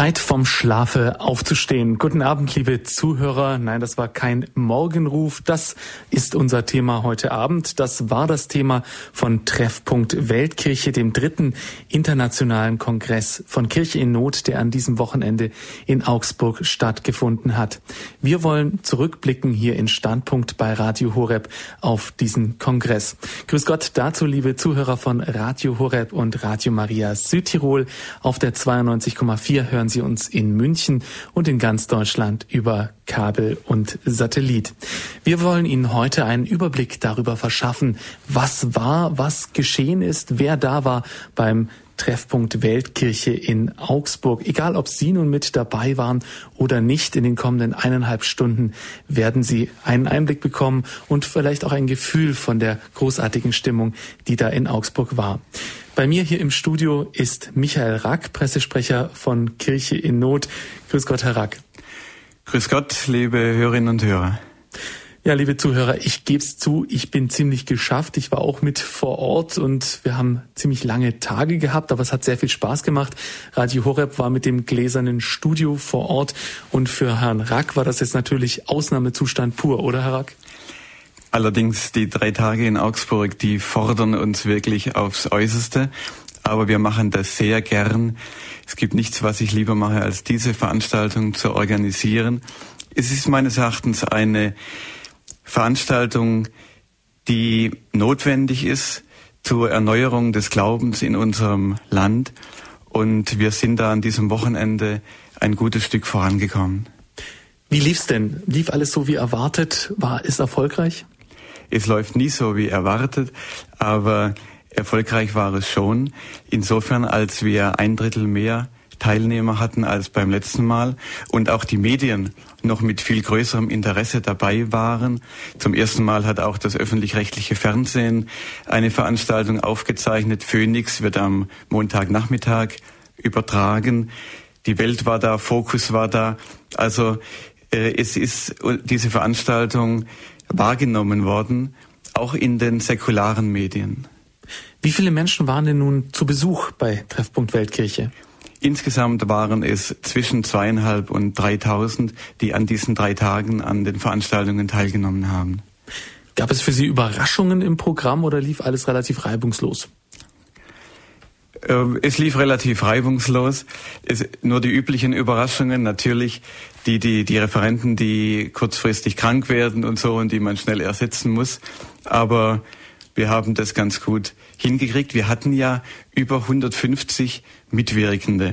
Zeit vom Schlafe aufzustehen. Guten Abend, liebe Zuhörer. Nein, das war kein Morgenruf. Das ist unser Thema heute Abend. Das war das Thema von Treffpunkt Weltkirche, dem dritten internationalen Kongress von Kirche in Not, der an diesem Wochenende in Augsburg stattgefunden hat. Wir wollen zurückblicken hier in Standpunkt bei Radio Horeb auf diesen Kongress. Grüß Gott dazu, liebe Zuhörer von Radio Horeb und Radio Maria Südtirol auf der 92,4 hören Sie uns in München und in ganz Deutschland über Kabel und Satellit. Wir wollen Ihnen heute einen Überblick darüber verschaffen, was war, was geschehen ist, wer da war beim Treffpunkt Weltkirche in Augsburg. Egal, ob Sie nun mit dabei waren oder nicht, in den kommenden eineinhalb Stunden werden Sie einen Einblick bekommen und vielleicht auch ein Gefühl von der großartigen Stimmung, die da in Augsburg war. Bei mir hier im Studio ist Michael Rack, Pressesprecher von Kirche in Not. Grüß Gott, Herr Rack. Grüß Gott, liebe Hörerinnen und Hörer. Ja, liebe Zuhörer, ich gebe es zu, ich bin ziemlich geschafft. Ich war auch mit vor Ort und wir haben ziemlich lange Tage gehabt, aber es hat sehr viel Spaß gemacht. Radio Horeb war mit dem gläsernen Studio vor Ort und für Herrn Rack war das jetzt natürlich Ausnahmezustand pur, oder Herr Rack? Allerdings die drei Tage in Augsburg, die fordern uns wirklich aufs Äußerste. Aber wir machen das sehr gern. Es gibt nichts, was ich lieber mache, als diese Veranstaltung zu organisieren. Es ist meines Erachtens eine Veranstaltung, die notwendig ist zur Erneuerung des Glaubens in unserem Land. Und wir sind da an diesem Wochenende ein gutes Stück vorangekommen. Wie lief's denn? Lief alles so wie erwartet? War es erfolgreich? Es läuft nie so wie erwartet, aber erfolgreich war es schon. Insofern, als wir ein Drittel mehr Teilnehmer hatten als beim letzten Mal und auch die Medien noch mit viel größerem Interesse dabei waren. Zum ersten Mal hat auch das öffentlich-rechtliche Fernsehen eine Veranstaltung aufgezeichnet. Phoenix wird am Montagnachmittag übertragen. Die Welt war da, Fokus war da. Also äh, es ist diese Veranstaltung wahrgenommen worden, auch in den säkularen Medien. Wie viele Menschen waren denn nun zu Besuch bei Treffpunkt Weltkirche? Insgesamt waren es zwischen zweieinhalb und dreitausend, die an diesen drei Tagen an den Veranstaltungen teilgenommen haben. Gab es für Sie Überraschungen im Programm oder lief alles relativ reibungslos? Ähm, es lief relativ reibungslos. Es, nur die üblichen Überraschungen, natürlich die, die, die Referenten, die kurzfristig krank werden und so und die man schnell ersetzen muss. Aber wir haben das ganz gut hingekriegt. Wir hatten ja über 150 Mitwirkende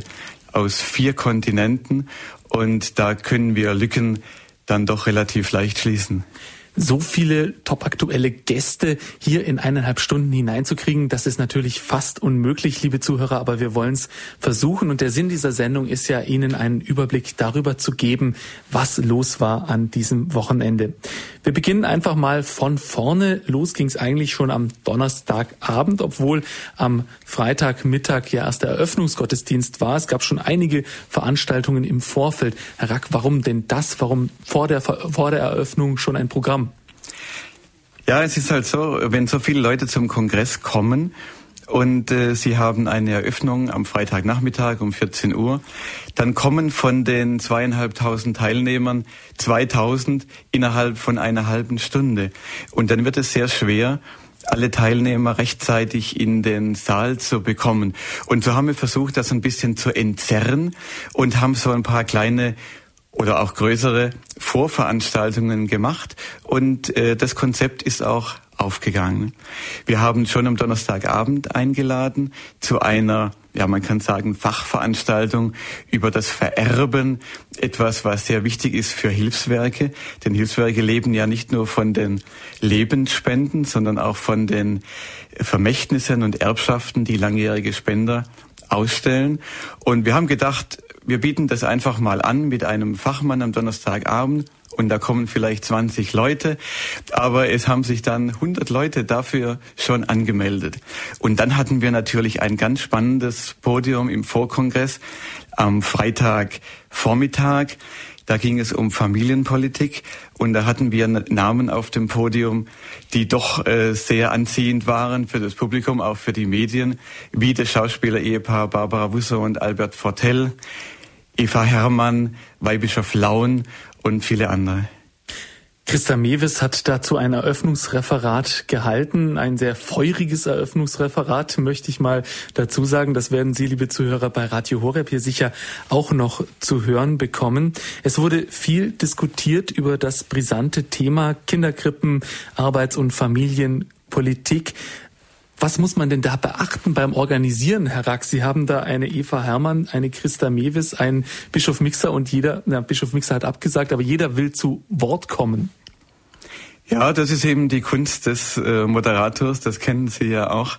aus vier Kontinenten und da können wir Lücken dann doch relativ leicht schließen so viele topaktuelle Gäste hier in eineinhalb Stunden hineinzukriegen, das ist natürlich fast unmöglich, liebe Zuhörer, aber wir wollen es versuchen. Und der Sinn dieser Sendung ist ja, Ihnen einen Überblick darüber zu geben, was los war an diesem Wochenende. Wir beginnen einfach mal von vorne. Los ging es eigentlich schon am Donnerstagabend, obwohl am Freitagmittag ja erst der Eröffnungsgottesdienst war. Es gab schon einige Veranstaltungen im Vorfeld. Herr Rack, warum denn das? Warum vor der, vor der Eröffnung schon ein Programm? Ja, es ist halt so, wenn so viele Leute zum Kongress kommen und äh, sie haben eine Eröffnung am Freitagnachmittag um 14 Uhr, dann kommen von den zweieinhalbtausend Teilnehmern 2000 innerhalb von einer halben Stunde. Und dann wird es sehr schwer, alle Teilnehmer rechtzeitig in den Saal zu bekommen. Und so haben wir versucht, das ein bisschen zu entzerren und haben so ein paar kleine oder auch größere Vorveranstaltungen gemacht und äh, das Konzept ist auch aufgegangen. Wir haben schon am Donnerstagabend eingeladen zu einer, ja man kann sagen, Fachveranstaltung über das Vererben, etwas, was sehr wichtig ist für Hilfswerke. Denn Hilfswerke leben ja nicht nur von den Lebensspenden, sondern auch von den Vermächtnissen und Erbschaften, die langjährige Spender ausstellen. Und wir haben gedacht, wir bieten das einfach mal an mit einem Fachmann am Donnerstagabend und da kommen vielleicht 20 Leute, aber es haben sich dann 100 Leute dafür schon angemeldet. Und dann hatten wir natürlich ein ganz spannendes Podium im Vorkongress am Freitagvormittag. Da ging es um Familienpolitik und da hatten wir Namen auf dem Podium, die doch äh, sehr anziehend waren für das Publikum, auch für die Medien, wie das Schauspieler-Ehepaar Barbara Wusser und Albert Fortell, Eva Herrmann, Weihbischof Laun und viele andere. Christa Mewes hat dazu ein Eröffnungsreferat gehalten, ein sehr feuriges Eröffnungsreferat, möchte ich mal dazu sagen. Das werden Sie, liebe Zuhörer, bei Radio Horeb hier sicher auch noch zu hören bekommen. Es wurde viel diskutiert über das brisante Thema Kinderkrippen, Arbeits- und Familienpolitik. Was muss man denn da beachten beim Organisieren, Herr Rack? Sie haben da eine Eva Hermann, eine Christa Mewis, einen Bischof Mixer und jeder, na, Bischof Mixer hat abgesagt, aber jeder will zu Wort kommen. Ja, das ist eben die Kunst des äh, Moderators, das kennen Sie ja auch.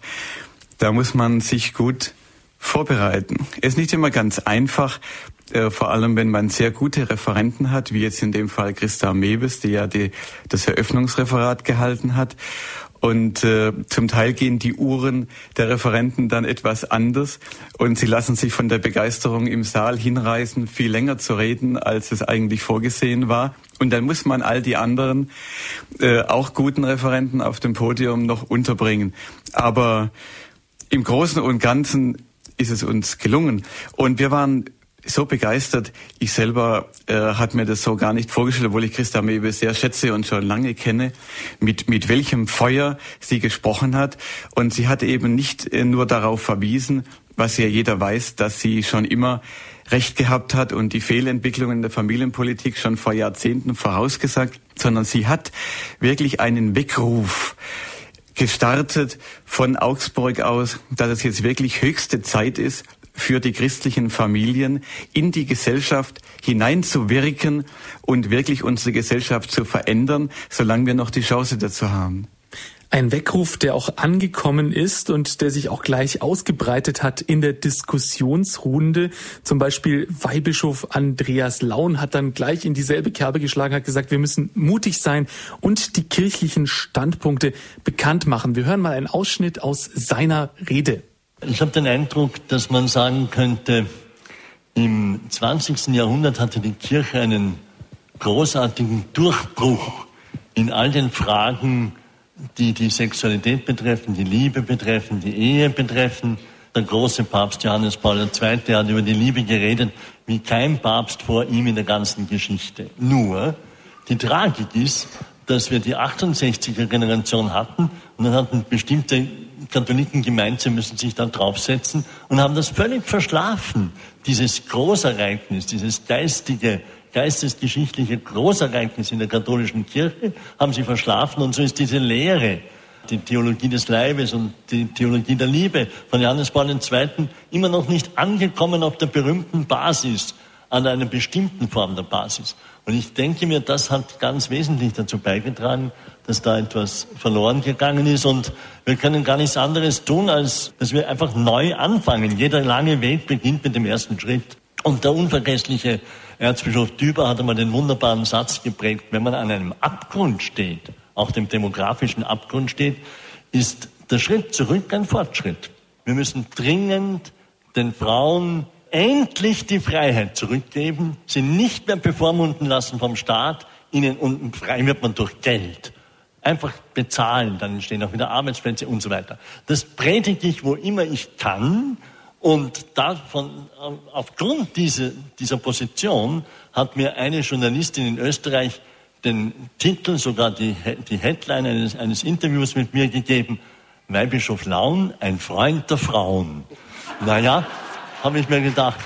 Da muss man sich gut vorbereiten. Ist nicht immer ganz einfach, äh, vor allem wenn man sehr gute Referenten hat, wie jetzt in dem Fall Christa Mewes, die ja die, das Eröffnungsreferat gehalten hat. Und äh, zum Teil gehen die Uhren der Referenten dann etwas anders und sie lassen sich von der Begeisterung im Saal hinreißen, viel länger zu reden, als es eigentlich vorgesehen war. Und dann muss man all die anderen, äh, auch guten Referenten auf dem Podium noch unterbringen. Aber im Großen und Ganzen ist es uns gelungen. Und wir waren so begeistert. Ich selber äh, hat mir das so gar nicht vorgestellt, obwohl ich Christa Mebe sehr schätze und schon lange kenne, mit, mit welchem Feuer sie gesprochen hat. Und sie hat eben nicht äh, nur darauf verwiesen, was ja jeder weiß, dass sie schon immer Recht gehabt hat und die Fehlentwicklungen der Familienpolitik schon vor Jahrzehnten vorausgesagt, sondern sie hat wirklich einen Weckruf gestartet von Augsburg aus, dass es jetzt wirklich höchste Zeit ist, für die christlichen Familien in die Gesellschaft hineinzuwirken und wirklich unsere Gesellschaft zu verändern, solange wir noch die Chance dazu haben. Ein Weckruf, der auch angekommen ist und der sich auch gleich ausgebreitet hat in der Diskussionsrunde. Zum Beispiel Weihbischof Andreas Laun hat dann gleich in dieselbe Kerbe geschlagen, hat gesagt, wir müssen mutig sein und die kirchlichen Standpunkte bekannt machen. Wir hören mal einen Ausschnitt aus seiner Rede. Ich habe den Eindruck, dass man sagen könnte, im 20. Jahrhundert hatte die Kirche einen großartigen Durchbruch in all den Fragen, die die Sexualität betreffen, die Liebe betreffen, die Ehe betreffen. Der große Papst Johannes Paul II. hat über die Liebe geredet, wie kein Papst vor ihm in der ganzen Geschichte. Nur, die Tragik ist, dass wir die 68er Generation hatten und dann hatten bestimmte Katholiken gemeint, sie müssen sich da draufsetzen und haben das völlig verschlafen. Dieses Großereignis, dieses geistige, geistesgeschichtliche Großereignis in der katholischen Kirche haben sie verschlafen und so ist diese Lehre, die Theologie des Leibes und die Theologie der Liebe von Johannes Paul II. immer noch nicht angekommen auf der berühmten Basis, an einer bestimmten Form der Basis. Und ich denke mir, das hat ganz wesentlich dazu beigetragen, dass da etwas verloren gegangen ist. Und wir können gar nichts anderes tun, als dass wir einfach neu anfangen. Jeder lange Weg beginnt mit dem ersten Schritt. Und der unvergessliche Erzbischof Düber hat einmal den wunderbaren Satz geprägt, wenn man an einem Abgrund steht, auch dem demografischen Abgrund steht, ist der Schritt zurück ein Fortschritt. Wir müssen dringend den Frauen endlich die Freiheit zurückgeben, sie nicht mehr bevormunden lassen vom Staat, ihnen und frei wird man durch Geld. Einfach bezahlen, dann entstehen auch wieder Arbeitsplätze und so weiter. Das predige ich, wo immer ich kann. Und davon, aufgrund dieser, dieser Position hat mir eine Journalistin in Österreich den Titel, sogar die, die Headline eines, eines Interviews mit mir gegeben, Weihbischof Laun, ein Freund der Frauen. Naja, habe ich mir gedacht.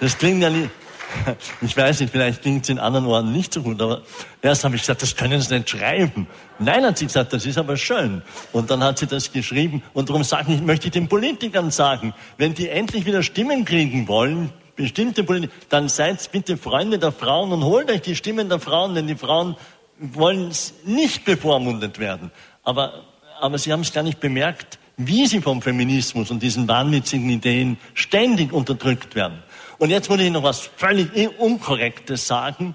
Das klingt ja nicht, ich weiß nicht, vielleicht klingt es in anderen Orten nicht so gut, aber erst habe ich gesagt, das können Sie nicht schreiben. Nein, hat sie gesagt, das ist aber schön. Und dann hat sie das geschrieben. Und darum sage ich, möchte ich den Politikern sagen, wenn die endlich wieder Stimmen kriegen wollen, bestimmte Politiker, dann seid bitte Freunde der Frauen und holt euch die Stimmen der Frauen, denn die Frauen wollen nicht bevormundet werden. Aber, aber sie haben es gar nicht bemerkt, wie sie vom Feminismus und diesen wahnwitzigen Ideen ständig unterdrückt werden. Und jetzt muss ich noch was völlig Unkorrektes sagen.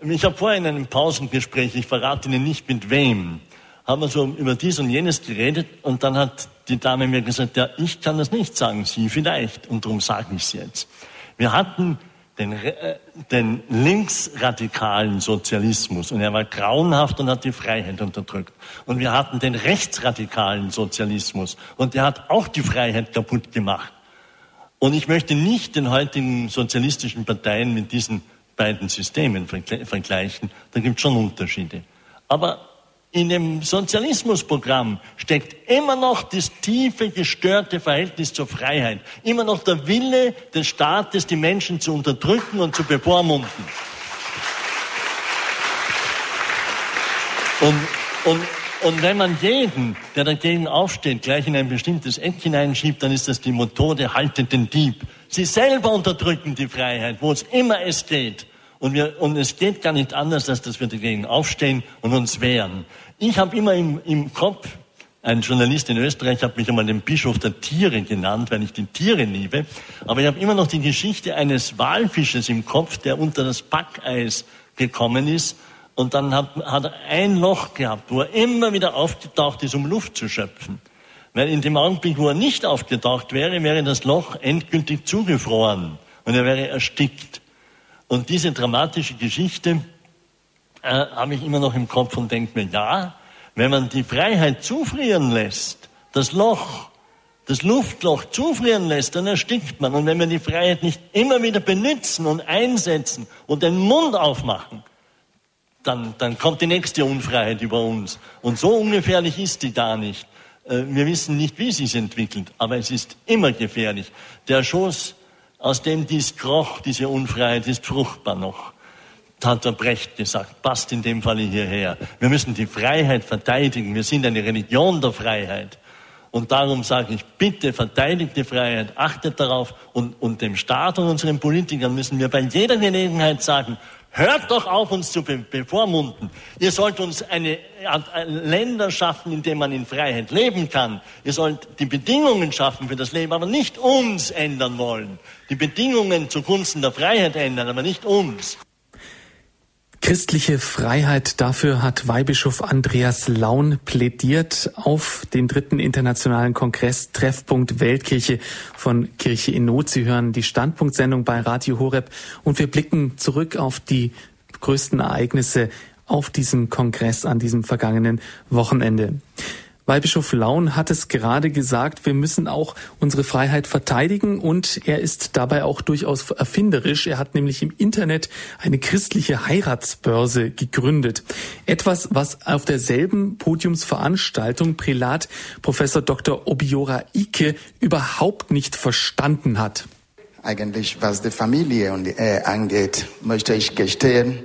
Ich habe vorhin in einem Pausengespräch, ich verrate Ihnen nicht mit wem, haben wir so über dies und jenes geredet und dann hat die Dame mir gesagt, ja, ich kann das nicht sagen, Sie vielleicht und darum sage ich es jetzt. Wir hatten den, äh, den linksradikalen Sozialismus und er war grauenhaft und hat die Freiheit unterdrückt. Und wir hatten den rechtsradikalen Sozialismus und der hat auch die Freiheit kaputt gemacht. Und ich möchte nicht den heutigen sozialistischen Parteien mit diesen beiden Systemen vergleichen. Da gibt es schon Unterschiede. Aber in dem Sozialismusprogramm steckt immer noch das tiefe, gestörte Verhältnis zur Freiheit. Immer noch der Wille des Staates, die Menschen zu unterdrücken und zu bevormunden. Und, und, und wenn man jeden, der dagegen aufsteht, gleich in ein bestimmtes Eck hineinschiebt, dann ist das die Methode, haltet den Dieb. Sie selber unterdrücken die Freiheit, wo es immer es geht. Und, wir, und es geht gar nicht anders, als dass wir dagegen aufstehen und uns wehren. Ich habe immer im, im Kopf, ein Journalist in Österreich hat mich einmal den Bischof der Tiere genannt, weil ich die Tiere liebe. Aber ich habe immer noch die Geschichte eines Walfisches im Kopf, der unter das Packeis gekommen ist. Und dann hat, hat er ein Loch gehabt, wo er immer wieder aufgetaucht ist, um Luft zu schöpfen. Weil in dem Augenblick, wo er nicht aufgetaucht wäre, wäre das Loch endgültig zugefroren und er wäre erstickt. Und diese dramatische Geschichte äh, habe ich immer noch im Kopf und denke mir, ja, wenn man die Freiheit zufrieren lässt, das Loch, das Luftloch zufrieren lässt, dann erstickt man. Und wenn wir die Freiheit nicht immer wieder benutzen und einsetzen und den Mund aufmachen, dann, dann kommt die nächste Unfreiheit über uns. Und so ungefährlich ist die da nicht. Äh, wir wissen nicht, wie sie sich entwickelt, aber es ist immer gefährlich. Der Schoß, aus dem dies kroch, diese Unfreiheit, ist fruchtbar noch hat der Brecht gesagt, passt in dem Falle hierher. Wir müssen die Freiheit verteidigen. Wir sind eine Religion der Freiheit. Und darum sage ich, bitte verteidigt die Freiheit, achtet darauf. Und, und dem Staat und unseren Politikern müssen wir bei jeder Gelegenheit sagen, hört doch auf, uns zu be bevormunden. Ihr sollt uns eine Art Länder schaffen, in denen man in Freiheit leben kann. Ihr sollt die Bedingungen schaffen für das Leben, aber nicht uns ändern wollen. Die Bedingungen zugunsten der Freiheit ändern, aber nicht uns. Christliche Freiheit, dafür hat Weihbischof Andreas Laun plädiert auf den dritten internationalen Kongress Treffpunkt Weltkirche von Kirche in Not. Sie hören die Standpunktsendung bei Radio Horeb und wir blicken zurück auf die größten Ereignisse auf diesem Kongress an diesem vergangenen Wochenende. Weihbischof Laun hat es gerade gesagt, wir müssen auch unsere Freiheit verteidigen und er ist dabei auch durchaus erfinderisch. Er hat nämlich im Internet eine christliche Heiratsbörse gegründet. Etwas, was auf derselben Podiumsveranstaltung Prälat Professor Dr. Obiora Ike überhaupt nicht verstanden hat. Eigentlich, was die Familie und die Ehe angeht, möchte ich gestehen,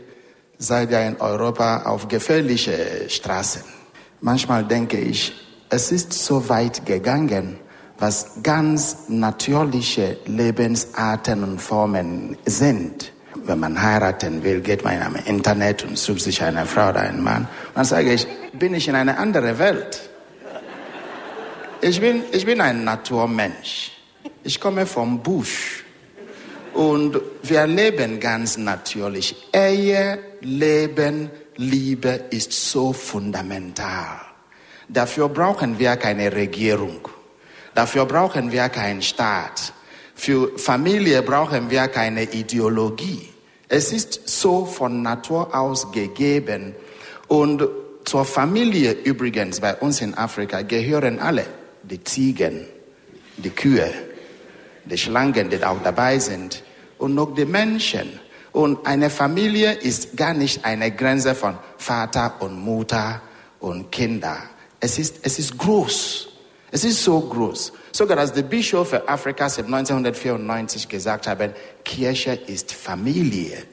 seid ihr in Europa auf gefährliche Straßen. Manchmal denke ich, es ist so weit gegangen, was ganz natürliche Lebensarten und Formen sind. Wenn man heiraten will, geht man am Internet und sucht sich eine Frau oder einen Mann. Dann sage ich, bin ich in eine andere Welt. Ich bin, ich bin ein Naturmensch. Ich komme vom Busch. Und wir leben ganz natürlich. Ehe, Leben, Liebe ist so fundamental. Dafür brauchen wir keine Regierung. Dafür brauchen wir keinen Staat. Für Familie brauchen wir keine Ideologie. Es ist so von Natur aus gegeben. Und zur Familie übrigens bei uns in Afrika gehören alle. Die Ziegen, die Kühe, die Schlangen, die auch dabei sind und noch die Menschen. Und eine Familie ist gar nicht eine Grenze von Vater und Mutter und Kinder. Es ist, es ist groß. Es ist so groß. Sogar als der Bischof Afrikas 1994 gesagt haben, Kirche ist Familie.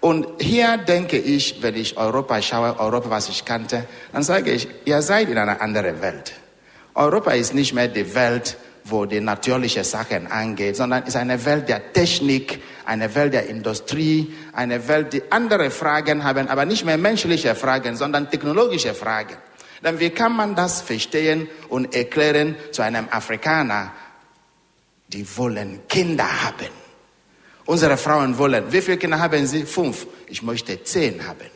Und hier denke ich, wenn ich Europa schaue, Europa, was ich kannte, dann sage ich, ihr seid in einer anderen Welt. Europa ist nicht mehr die Welt, wo die natürliche Sachen angeht, sondern ist eine Welt der Technik, eine Welt der Industrie, eine Welt, die andere Fragen haben, aber nicht mehr menschliche Fragen, sondern technologische Fragen. Dann wie kann man das verstehen und erklären zu einem Afrikaner? Die wollen Kinder haben. Unsere Frauen wollen, wie viele Kinder haben sie? Fünf. Ich möchte zehn haben.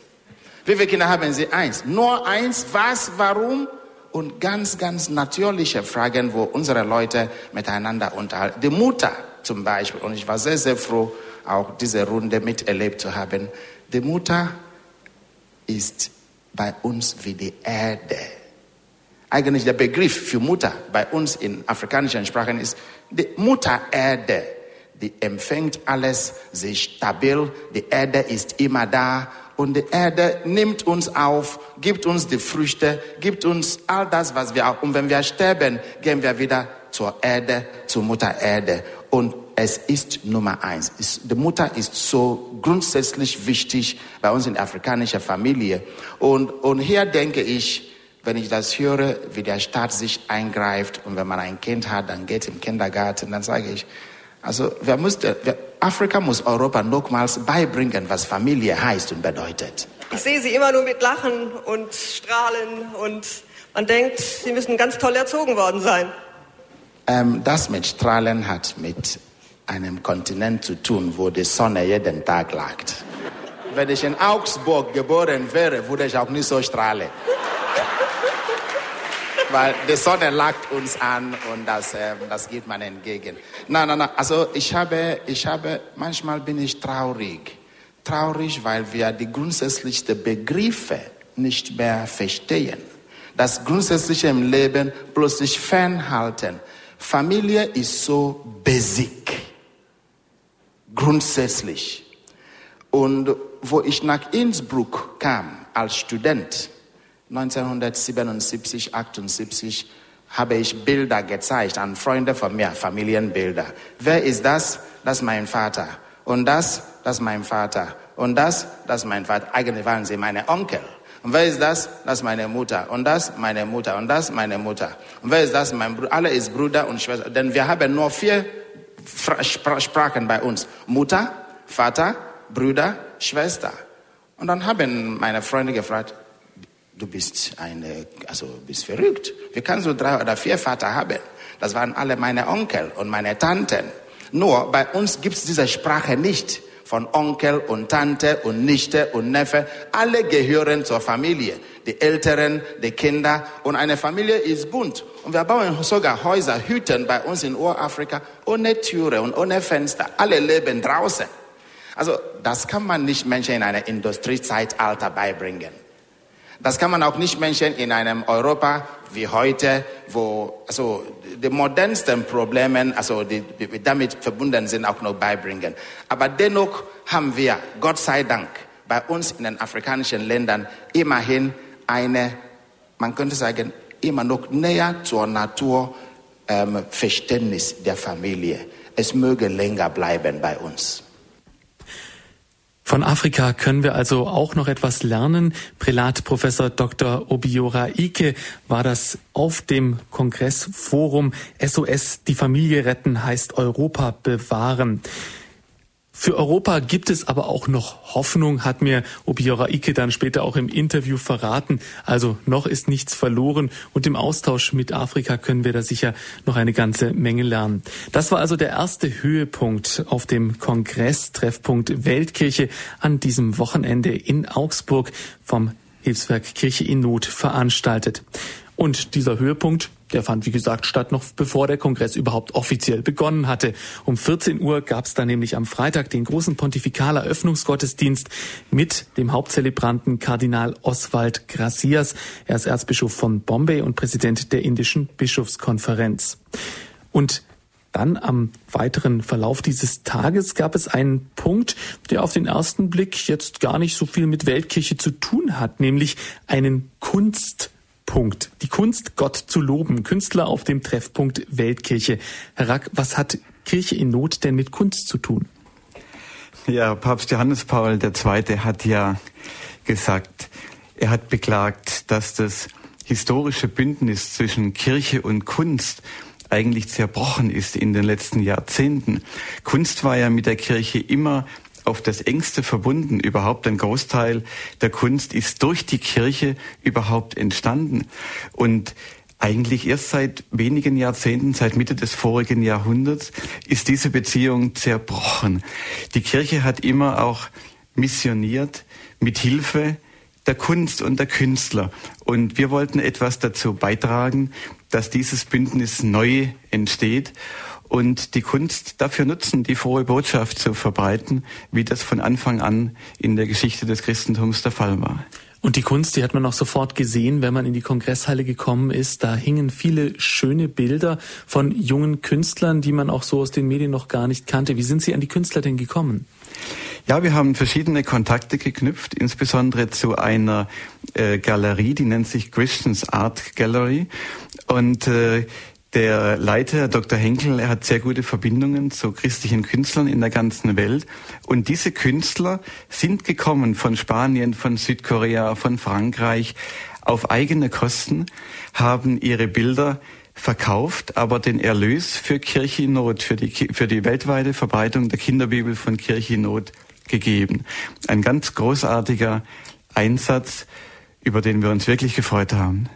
Wie viele Kinder haben sie? Eins. Nur eins. Was? Warum? Und ganz, ganz natürliche Fragen, wo unsere Leute miteinander unterhalten. Die Mutter zum Beispiel. Und ich war sehr, sehr froh, auch diese Runde miterlebt zu haben. Die Mutter ist bei uns wie die Erde. Eigentlich der Begriff für Mutter bei uns in afrikanischen Sprachen ist die Mutter Erde. Die empfängt alles, sie ist stabil, die Erde ist immer da und die Erde nimmt uns auf, gibt uns die Früchte, gibt uns all das, was wir auch. Und wenn wir sterben, gehen wir wieder zur Erde, zur Mutter Erde. Und es ist Nummer eins. Die Mutter ist so grundsätzlich wichtig bei uns in der afrikanischen Familie. Und, und hier denke ich, wenn ich das höre, wie der Staat sich eingreift und wenn man ein Kind hat, dann geht im Kindergarten, dann sage ich, also wer musste, wer, Afrika muss Europa nochmals beibringen, was Familie heißt und bedeutet. Ich sehe sie immer nur mit Lachen und Strahlen und man denkt, sie müssen ganz toll erzogen worden sein. Ähm, das mit Strahlen hat mit einem Kontinent zu tun, wo die Sonne jeden Tag lag. Wenn ich in Augsburg geboren wäre, würde ich auch nicht so strahlen. Weil die Sonne lacht uns an und das, äh, das geht man entgegen. Nein, nein, nein. Also ich habe, ich habe, manchmal bin ich traurig. Traurig, weil wir die grundsätzlichsten Begriffe nicht mehr verstehen. Das Grundsätzliche im Leben plötzlich fernhalten. Familie ist so basic. Grundsätzlich. Und wo ich nach Innsbruck kam als Student, 1977, 78, habe ich Bilder gezeigt an Freunde von mir, Familienbilder. Wer ist das? Das ist mein Vater. Und das, das ist mein Vater. Und das, das ist mein Vater. Eigentlich waren sie meine Onkel. Und wer ist das? Das ist meine Mutter. Und das meine Mutter. Und das meine Mutter. Und wer ist das? Mein Bruder. Alle ist Bruder und Schwester. Denn wir haben nur vier Sprachen bei uns. Mutter, Vater, Brüder, Schwester. Und dann haben meine Freunde gefragt, du bist eine, also bist verrückt. Wie kannst du drei oder vier Vater haben? Das waren alle meine Onkel und meine Tanten. Nur bei uns gibt es diese Sprache nicht von Onkel und Tante und Nichte und Neffe. Alle gehören zur Familie. Die Älteren, die Kinder. Und eine Familie ist bunt. Und wir bauen sogar Häuser, Hütten bei uns in Urafrika ohne Türe und ohne Fenster. Alle leben draußen. Also das kann man nicht Menschen in einem Industriezeitalter beibringen. Das kann man auch nicht Menschen in einem Europa wie heute, wo also die modernsten Probleme, also die, die damit verbunden sind, auch noch beibringen. Aber dennoch haben wir, Gott sei Dank, bei uns in den afrikanischen Ländern immerhin eine, man könnte sagen, immer noch näher zur Natur ähm, Verständnis der Familie. Es möge länger bleiben bei uns. Von Afrika können wir also auch noch etwas lernen. Prälat Professor Dr. Obiora Ike war das auf dem Kongressforum SOS Die Familie retten heißt Europa bewahren. Für Europa gibt es aber auch noch Hoffnung, hat mir Obiora Ike dann später auch im Interview verraten. Also noch ist nichts verloren und im Austausch mit Afrika können wir da sicher noch eine ganze Menge lernen. Das war also der erste Höhepunkt auf dem Kongress Treffpunkt Weltkirche an diesem Wochenende in Augsburg vom Hilfswerk Kirche in Not veranstaltet. Und dieser Höhepunkt der fand, wie gesagt, statt noch bevor der Kongress überhaupt offiziell begonnen hatte. Um 14 Uhr gab es dann nämlich am Freitag den großen Pontifikaleröffnungsgottesdienst mit dem Hauptzelebranten Kardinal Oswald Gracias. Er ist Erzbischof von Bombay und Präsident der indischen Bischofskonferenz. Und dann am weiteren Verlauf dieses Tages gab es einen Punkt, der auf den ersten Blick jetzt gar nicht so viel mit Weltkirche zu tun hat, nämlich einen Kunst Punkt. Die Kunst, Gott zu loben. Künstler auf dem Treffpunkt Weltkirche. Herr Rack, was hat Kirche in Not denn mit Kunst zu tun? Ja, Papst Johannes Paul II. hat ja gesagt, er hat beklagt, dass das historische Bündnis zwischen Kirche und Kunst eigentlich zerbrochen ist in den letzten Jahrzehnten. Kunst war ja mit der Kirche immer auf das engste verbunden. Überhaupt ein Großteil der Kunst ist durch die Kirche überhaupt entstanden. Und eigentlich erst seit wenigen Jahrzehnten, seit Mitte des vorigen Jahrhunderts, ist diese Beziehung zerbrochen. Die Kirche hat immer auch missioniert mit Hilfe der Kunst und der Künstler. Und wir wollten etwas dazu beitragen, dass dieses Bündnis neu entsteht und die Kunst dafür nutzen, die frohe Botschaft zu verbreiten, wie das von Anfang an in der Geschichte des Christentums der Fall war. Und die Kunst, die hat man auch sofort gesehen, wenn man in die Kongresshalle gekommen ist. Da hingen viele schöne Bilder von jungen Künstlern, die man auch so aus den Medien noch gar nicht kannte. Wie sind Sie an die Künstler denn gekommen? Ja, wir haben verschiedene Kontakte geknüpft, insbesondere zu einer äh, Galerie, die nennt sich Christians Art Gallery. Und äh, der Leiter, Dr. Henkel, er hat sehr gute Verbindungen zu christlichen Künstlern in der ganzen Welt. Und diese Künstler sind gekommen von Spanien, von Südkorea, von Frankreich auf eigene Kosten, haben ihre Bilder verkauft, aber den Erlös für Kirche in Not, für die, für die weltweite Verbreitung der Kinderbibel von Kirche in Not gegeben. Ein ganz großartiger Einsatz, über den wir uns wirklich gefreut haben.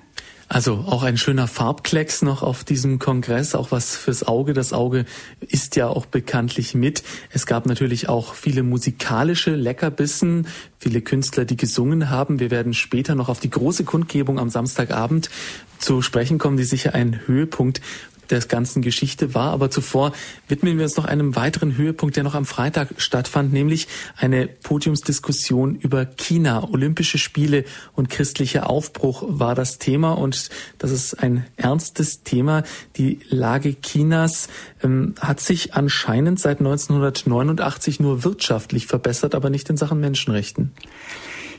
Also auch ein schöner Farbklecks noch auf diesem Kongress, auch was fürs Auge. Das Auge ist ja auch bekanntlich mit. Es gab natürlich auch viele musikalische Leckerbissen, viele Künstler, die gesungen haben. Wir werden später noch auf die große Kundgebung am Samstagabend zu sprechen kommen, die sicher ein Höhepunkt der ganzen Geschichte war. Aber zuvor widmen wir uns noch einem weiteren Höhepunkt, der noch am Freitag stattfand, nämlich eine Podiumsdiskussion über China. Olympische Spiele und christlicher Aufbruch war das Thema und das ist ein ernstes Thema. Die Lage Chinas ähm, hat sich anscheinend seit 1989 nur wirtschaftlich verbessert, aber nicht in Sachen Menschenrechten.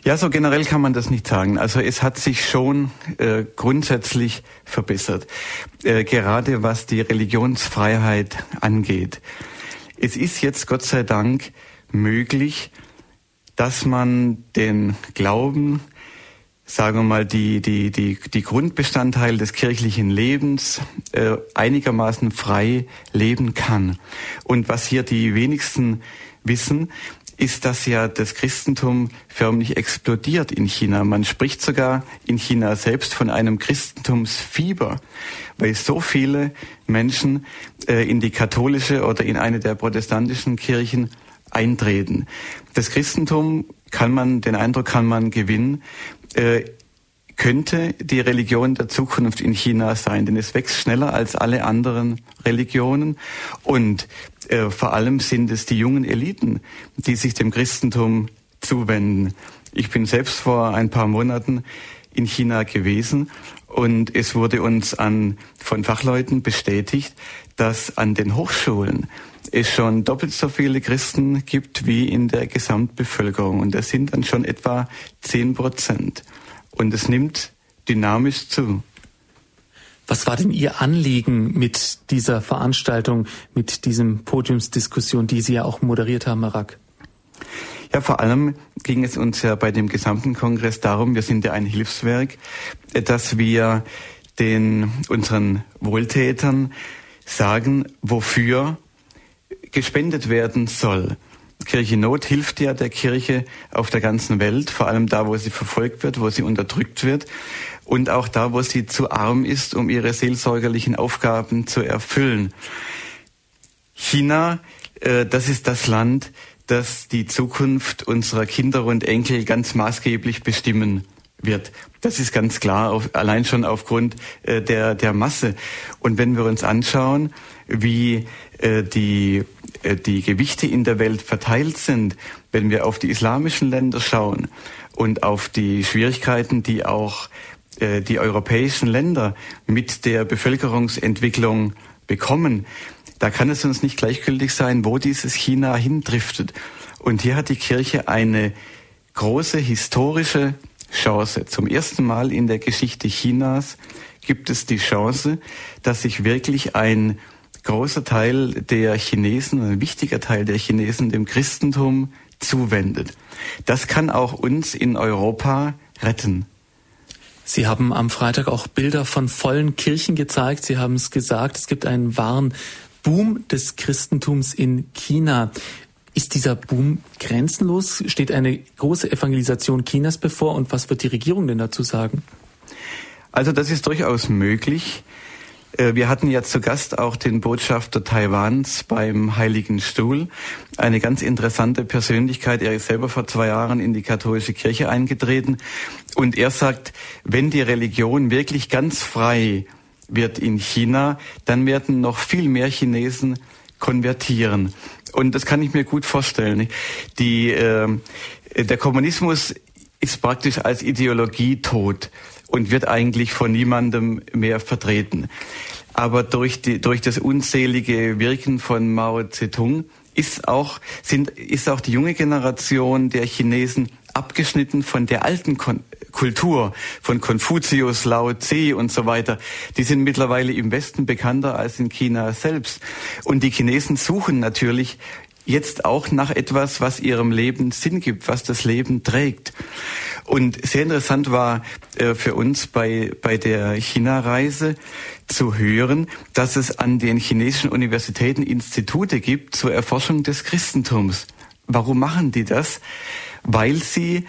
Ja, so generell kann man das nicht sagen. Also es hat sich schon äh, grundsätzlich verbessert, äh, gerade was die Religionsfreiheit angeht. Es ist jetzt Gott sei Dank möglich, dass man den Glauben, sagen wir mal, die, die, die, die Grundbestandteile des kirchlichen Lebens äh, einigermaßen frei leben kann. Und was hier die wenigsten wissen, ist, dass ja das Christentum förmlich explodiert in China. Man spricht sogar in China selbst von einem Christentumsfieber, weil so viele Menschen äh, in die katholische oder in eine der protestantischen Kirchen eintreten. Das Christentum kann man, den Eindruck kann man gewinnen, äh, könnte die Religion der Zukunft in China sein, denn es wächst schneller als alle anderen Religionen und äh, vor allem sind es die jungen Eliten, die sich dem Christentum zuwenden. Ich bin selbst vor ein paar Monaten in China gewesen und es wurde uns an, von Fachleuten bestätigt, dass an den Hochschulen es schon doppelt so viele Christen gibt wie in der Gesamtbevölkerung. Und das sind dann schon etwa zehn Prozent. Und es nimmt dynamisch zu. Was war denn Ihr Anliegen mit dieser Veranstaltung, mit diesem Podiumsdiskussion, die Sie ja auch moderiert haben, Rack? Ja, vor allem ging es uns ja bei dem gesamten Kongress darum, wir sind ja ein Hilfswerk, dass wir den, unseren Wohltätern sagen, wofür gespendet werden soll. Kirche Not hilft ja der Kirche auf der ganzen Welt, vor allem da, wo sie verfolgt wird, wo sie unterdrückt wird und auch da, wo sie zu arm ist, um ihre seelsorgerlichen Aufgaben zu erfüllen. China, äh, das ist das Land, das die Zukunft unserer Kinder und Enkel ganz maßgeblich bestimmen wird. Das ist ganz klar, auf, allein schon aufgrund äh, der, der Masse. Und wenn wir uns anschauen, wie die, äh, die Gewichte in der Welt verteilt sind, wenn wir auf die islamischen Länder schauen und auf die Schwierigkeiten, die auch äh, die europäischen Länder mit der Bevölkerungsentwicklung bekommen, da kann es uns nicht gleichgültig sein, wo dieses China hindriftet. Und hier hat die Kirche eine große historische Chance. Zum ersten Mal in der Geschichte Chinas gibt es die Chance, dass sich wirklich ein großer Teil der Chinesen, ein wichtiger Teil der Chinesen dem Christentum zuwendet. Das kann auch uns in Europa retten. Sie haben am Freitag auch Bilder von vollen Kirchen gezeigt. Sie haben es gesagt, es gibt einen wahren Boom des Christentums in China. Ist dieser Boom grenzenlos? Steht eine große Evangelisation Chinas bevor? Und was wird die Regierung denn dazu sagen? Also das ist durchaus möglich. Äh, wir hatten ja zu Gast auch den Botschafter Taiwans beim Heiligen Stuhl. Eine ganz interessante Persönlichkeit. Er ist selber vor zwei Jahren in die katholische Kirche eingetreten. Und er sagt, wenn die Religion wirklich ganz frei wird in China, dann werden noch viel mehr Chinesen konvertieren. Und das kann ich mir gut vorstellen. Die, äh, der Kommunismus ist praktisch als Ideologie tot und wird eigentlich von niemandem mehr vertreten. Aber durch, die, durch das unzählige Wirken von Mao Zedong ist auch, sind, ist auch die junge Generation der Chinesen abgeschnitten von der alten Kon Kultur, von Konfuzius, Lao Tse und so weiter. Die sind mittlerweile im Westen bekannter als in China selbst. Und die Chinesen suchen natürlich jetzt auch nach etwas, was ihrem Leben Sinn gibt, was das Leben trägt. Und sehr interessant war äh, für uns bei, bei der China-Reise zu hören, dass es an den chinesischen Universitäten Institute gibt zur Erforschung des Christentums. Warum machen die das? Weil sie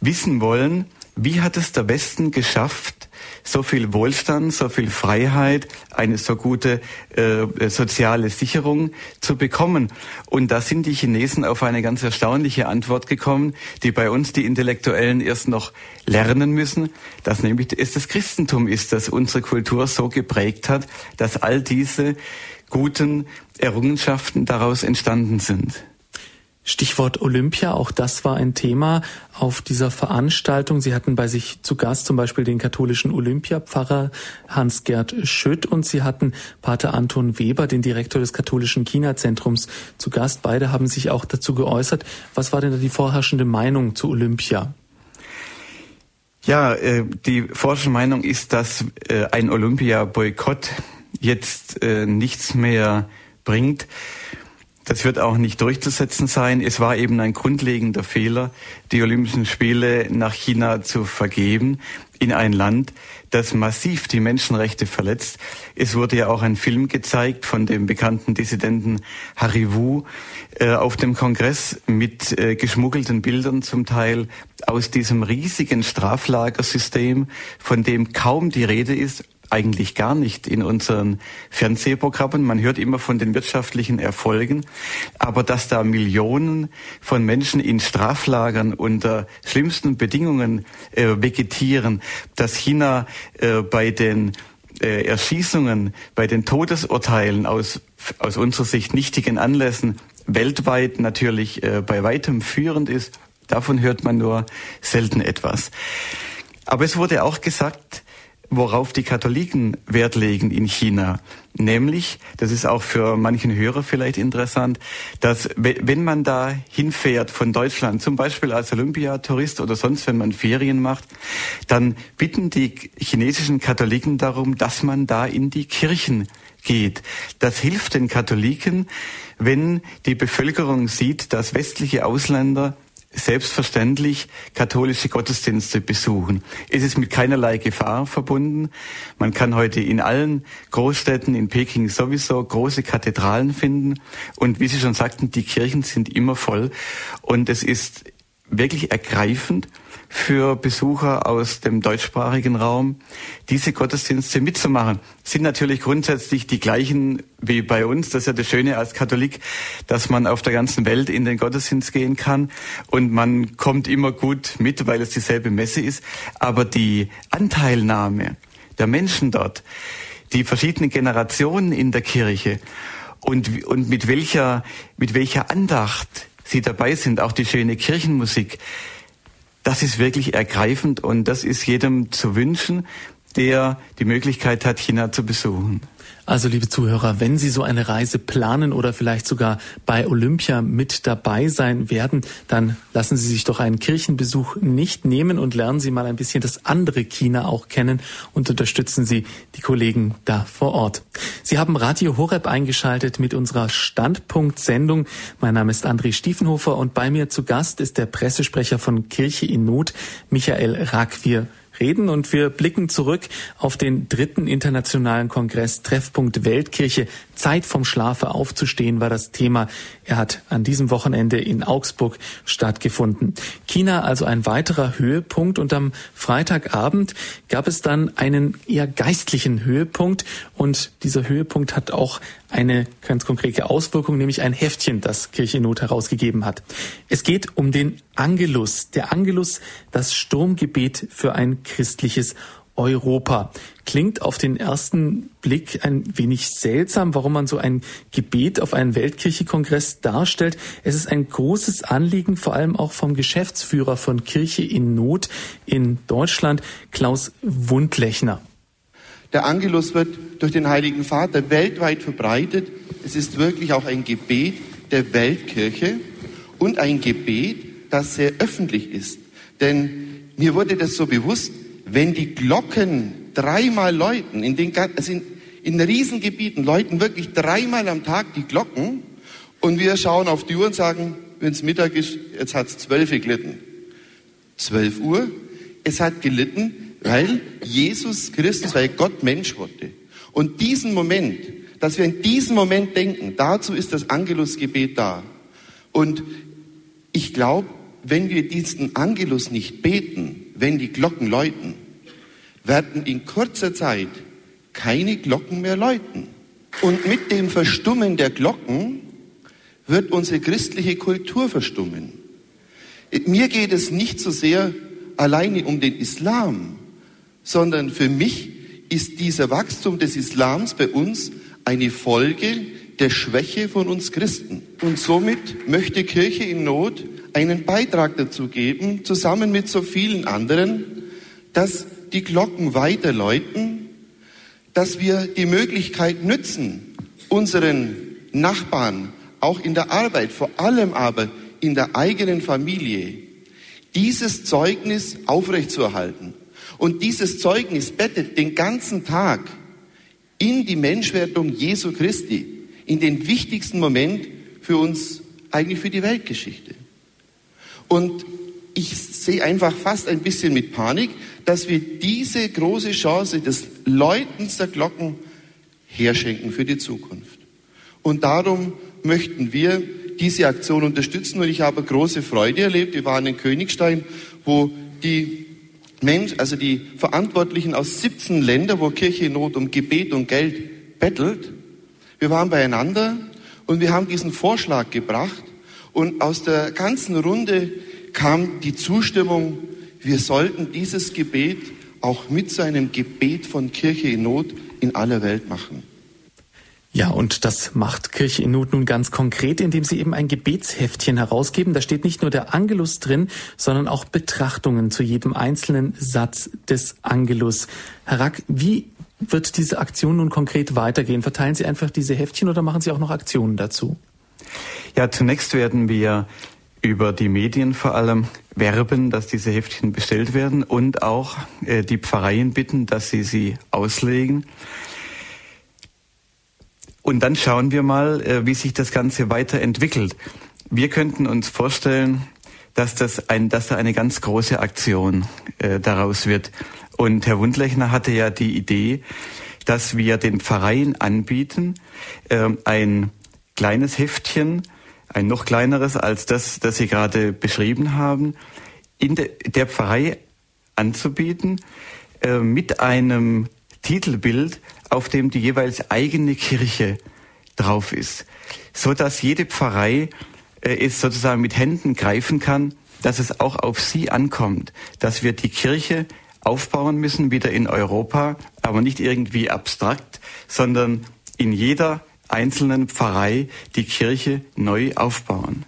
wissen wollen, wie hat es der Westen geschafft, so viel Wohlstand, so viel Freiheit, eine so gute äh, soziale Sicherung zu bekommen? Und da sind die Chinesen auf eine ganz erstaunliche Antwort gekommen, die bei uns die Intellektuellen erst noch lernen müssen, dass nämlich es das Christentum ist, das unsere Kultur so geprägt hat, dass all diese guten Errungenschaften daraus entstanden sind. Stichwort Olympia, auch das war ein Thema auf dieser Veranstaltung. Sie hatten bei sich zu Gast zum Beispiel den katholischen Olympiapfarrer Hans-Gerd Schütt und Sie hatten Pater Anton Weber, den Direktor des katholischen China-Zentrums, zu Gast. Beide haben sich auch dazu geäußert. Was war denn da die vorherrschende Meinung zu Olympia? Ja, äh, die vorherrschende Meinung ist, dass äh, ein Olympia-Boykott jetzt äh, nichts mehr bringt. Das wird auch nicht durchzusetzen sein. Es war eben ein grundlegender Fehler, die Olympischen Spiele nach China zu vergeben, in ein Land, das massiv die Menschenrechte verletzt. Es wurde ja auch ein Film gezeigt von dem bekannten Dissidenten Harry Wu äh, auf dem Kongress mit äh, geschmuggelten Bildern zum Teil aus diesem riesigen Straflagersystem, von dem kaum die Rede ist eigentlich gar nicht in unseren Fernsehprogrammen. Man hört immer von den wirtschaftlichen Erfolgen, aber dass da Millionen von Menschen in Straflagern unter schlimmsten Bedingungen äh, vegetieren, dass China äh, bei den äh, Erschießungen, bei den Todesurteilen aus, aus unserer Sicht nichtigen Anlässen weltweit natürlich äh, bei weitem führend ist, davon hört man nur selten etwas. Aber es wurde auch gesagt, worauf die Katholiken Wert legen in China. Nämlich, das ist auch für manchen Hörer vielleicht interessant, dass wenn man da hinfährt von Deutschland, zum Beispiel als Olympiatourist oder sonst, wenn man Ferien macht, dann bitten die chinesischen Katholiken darum, dass man da in die Kirchen geht. Das hilft den Katholiken, wenn die Bevölkerung sieht, dass westliche Ausländer selbstverständlich katholische Gottesdienste besuchen. Es ist mit keinerlei Gefahr verbunden. Man kann heute in allen Großstädten, in Peking sowieso, große Kathedralen finden. Und wie Sie schon sagten, die Kirchen sind immer voll. Und es ist wirklich ergreifend, für Besucher aus dem deutschsprachigen Raum, diese Gottesdienste mitzumachen. Sind natürlich grundsätzlich die gleichen wie bei uns. Das ist ja das Schöne als Katholik, dass man auf der ganzen Welt in den Gottesdienst gehen kann und man kommt immer gut mit, weil es dieselbe Messe ist. Aber die Anteilnahme der Menschen dort, die verschiedenen Generationen in der Kirche und, und mit welcher, mit welcher Andacht sie dabei sind, auch die schöne Kirchenmusik, das ist wirklich ergreifend und das ist jedem zu wünschen, der die Möglichkeit hat, China zu besuchen. Also liebe Zuhörer, wenn Sie so eine Reise planen oder vielleicht sogar bei Olympia mit dabei sein werden, dann lassen Sie sich doch einen Kirchenbesuch nicht nehmen und lernen Sie mal ein bisschen das andere China auch kennen und unterstützen Sie die Kollegen da vor Ort. Sie haben Radio Horeb eingeschaltet mit unserer Standpunkt-Sendung. Mein Name ist André Stiefenhofer und bei mir zu Gast ist der Pressesprecher von Kirche in Not, Michael Rakwir reden und wir blicken zurück auf den dritten internationalen Kongress Treffpunkt Weltkirche. Zeit vom Schlafe aufzustehen war das Thema. Er hat an diesem Wochenende in Augsburg stattgefunden. China also ein weiterer Höhepunkt und am Freitagabend gab es dann einen eher geistlichen Höhepunkt und dieser Höhepunkt hat auch eine ganz konkrete Auswirkung, nämlich ein Heftchen, das Kirche Not herausgegeben hat. Es geht um den Angelus. Der Angelus, das Sturmgebet für ein christliches Europa. Klingt auf den ersten Blick ein wenig seltsam, warum man so ein Gebet auf einen Weltkirchekongress darstellt. Es ist ein großes Anliegen, vor allem auch vom Geschäftsführer von Kirche in Not in Deutschland, Klaus Wundlechner. Der Angelus wird durch den Heiligen Vater weltweit verbreitet. Es ist wirklich auch ein Gebet der Weltkirche und ein Gebet, das sehr öffentlich ist. Denn mir wurde das so bewusst, wenn die Glocken dreimal läuten, in den also in, in Riesengebieten läuten wirklich dreimal am Tag die Glocken und wir schauen auf die Uhr und sagen, wenn es Mittag ist, jetzt hat es zwölf gelitten. Zwölf Uhr, es hat gelitten, weil Jesus Christus, weil Gott Mensch wurde. Und diesen Moment, dass wir in diesem Moment denken, dazu ist das Angelusgebet da. Und ich glaube, wenn wir diesen Angelus nicht beten, wenn die Glocken läuten, werden in kurzer Zeit keine Glocken mehr läuten. Und mit dem Verstummen der Glocken wird unsere christliche Kultur verstummen. Mir geht es nicht so sehr alleine um den Islam, sondern für mich ist dieser Wachstum des Islams bei uns eine Folge der Schwäche von uns Christen. Und somit möchte Kirche in Not einen Beitrag dazu geben, zusammen mit so vielen anderen, dass die Glocken weiter läuten, dass wir die Möglichkeit nützen, unseren Nachbarn auch in der Arbeit, vor allem aber in der eigenen Familie, dieses Zeugnis aufrechtzuerhalten. Und dieses Zeugnis bettet den ganzen Tag in die Menschwerdung Jesu Christi, in den wichtigsten Moment für uns, eigentlich für die Weltgeschichte. Und ich sehe einfach fast ein bisschen mit Panik, dass wir diese große Chance des Läutens der Glocken herschenken für die Zukunft. Und darum möchten wir diese Aktion unterstützen. Und ich habe große Freude erlebt. Wir waren in Königstein, wo die Mensch, also die Verantwortlichen aus 17 Ländern, wo Kirche in Not um Gebet und Geld bettelt. Wir waren beieinander und wir haben diesen Vorschlag gebracht und aus der ganzen Runde kam die Zustimmung, wir sollten dieses Gebet auch mit so einem Gebet von Kirche in Not in aller Welt machen. Ja, und das macht Kirche in Not nun ganz konkret, indem sie eben ein Gebetsheftchen herausgeben. Da steht nicht nur der Angelus drin, sondern auch Betrachtungen zu jedem einzelnen Satz des Angelus. Herr Rack, wie wird diese Aktion nun konkret weitergehen? Verteilen Sie einfach diese Heftchen oder machen Sie auch noch Aktionen dazu? Ja, zunächst werden wir über die Medien vor allem werben, dass diese Heftchen bestellt werden und auch äh, die Pfarreien bitten, dass sie sie auslegen. Und dann schauen wir mal, äh, wie sich das Ganze weiterentwickelt. Wir könnten uns vorstellen, dass das ein, dass da eine ganz große Aktion äh, daraus wird. Und Herr Wundlechner hatte ja die Idee, dass wir den Pfarreien anbieten, äh, ein kleines Heftchen, ein noch kleineres als das, das Sie gerade beschrieben haben, in de, der Pfarrei anzubieten, äh, mit einem Titelbild, auf dem die jeweils eigene Kirche drauf ist, so dass jede Pfarrei äh, es sozusagen mit Händen greifen kann, dass es auch auf sie ankommt, dass wir die Kirche aufbauen müssen, wieder in Europa, aber nicht irgendwie abstrakt, sondern in jeder einzelnen Pfarrei die Kirche neu aufbauen.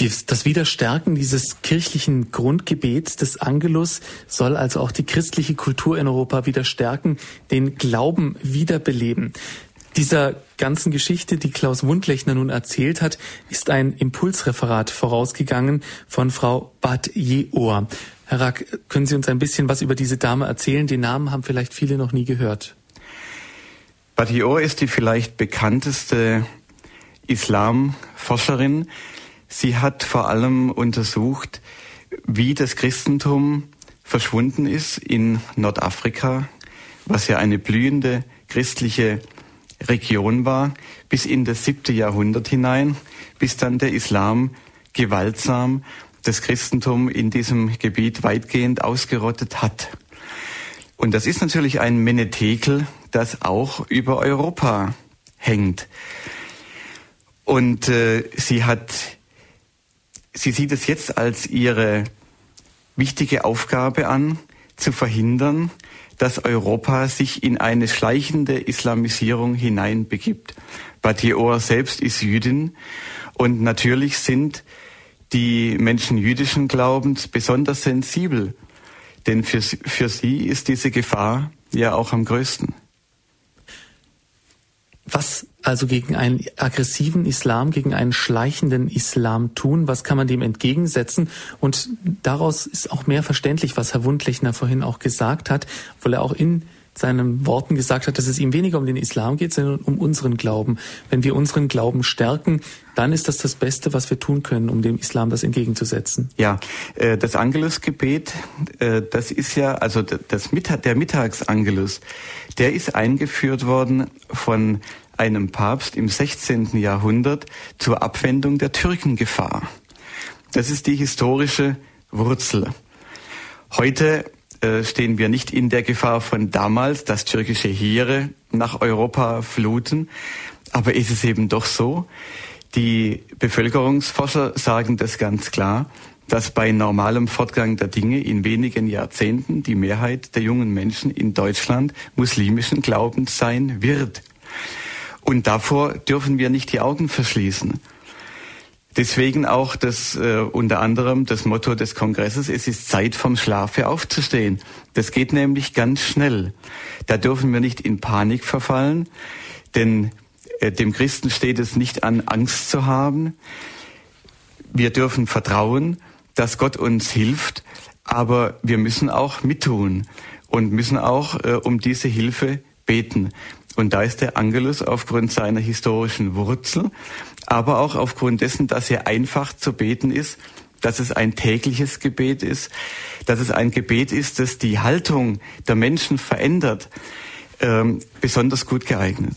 Das Wiederstärken dieses kirchlichen Grundgebets des Angelus soll also auch die christliche Kultur in Europa wieder stärken, den Glauben wiederbeleben. Dieser ganzen Geschichte, die Klaus Wundlechner nun erzählt hat, ist ein Impulsreferat vorausgegangen von Frau Bad Jeohr. Herr Rack, können Sie uns ein bisschen was über diese Dame erzählen? Den Namen haben vielleicht viele noch nie gehört. Bad Jeohr ist die vielleicht bekannteste Islamforscherin. Sie hat vor allem untersucht, wie das Christentum verschwunden ist in Nordafrika, was ja eine blühende christliche Region war, bis in das siebte Jahrhundert hinein, bis dann der Islam gewaltsam das Christentum in diesem Gebiet weitgehend ausgerottet hat. Und das ist natürlich ein Menetekel, das auch über Europa hängt. Und äh, sie hat Sie sieht es jetzt als ihre wichtige Aufgabe an, zu verhindern, dass Europa sich in eine schleichende Islamisierung hineinbegibt. Batior selbst ist Jüdin und natürlich sind die Menschen jüdischen Glaubens besonders sensibel, denn für, für sie ist diese Gefahr ja auch am größten. Was also gegen einen aggressiven Islam, gegen einen schleichenden Islam tun? Was kann man dem entgegensetzen? Und daraus ist auch mehr verständlich, was Herr Wundlechner vorhin auch gesagt hat, weil er auch in seinen Worten gesagt hat, dass es ihm weniger um den Islam geht, sondern um unseren Glauben. Wenn wir unseren Glauben stärken, dann ist das das Beste, was wir tun können, um dem Islam das entgegenzusetzen. Ja, äh, das Angelusgebet, äh, das ist ja, also das der Mittagsangelus, der ist eingeführt worden von einem Papst im 16. Jahrhundert zur Abwendung der Türkengefahr. Das ist die historische Wurzel. Heute äh, stehen wir nicht in der Gefahr von damals, dass türkische Heere nach Europa fluten. Aber ist es eben doch so, die Bevölkerungsforscher sagen das ganz klar, dass bei normalem Fortgang der Dinge in wenigen Jahrzehnten die Mehrheit der jungen Menschen in Deutschland muslimischen Glaubens sein wird. Und davor dürfen wir nicht die Augen verschließen. Deswegen auch das äh, unter anderem das Motto des Kongresses, es ist Zeit vom Schlafe aufzustehen. Das geht nämlich ganz schnell. Da dürfen wir nicht in Panik verfallen, denn äh, dem Christen steht es nicht an, Angst zu haben. Wir dürfen vertrauen, dass Gott uns hilft, aber wir müssen auch mittun und müssen auch äh, um diese Hilfe beten. Und da ist der Angelus aufgrund seiner historischen Wurzel aber auch aufgrund dessen, dass er einfach zu beten ist, dass es ein tägliches Gebet ist, dass es ein Gebet ist, das die Haltung der Menschen verändert, ähm, besonders gut geeignet.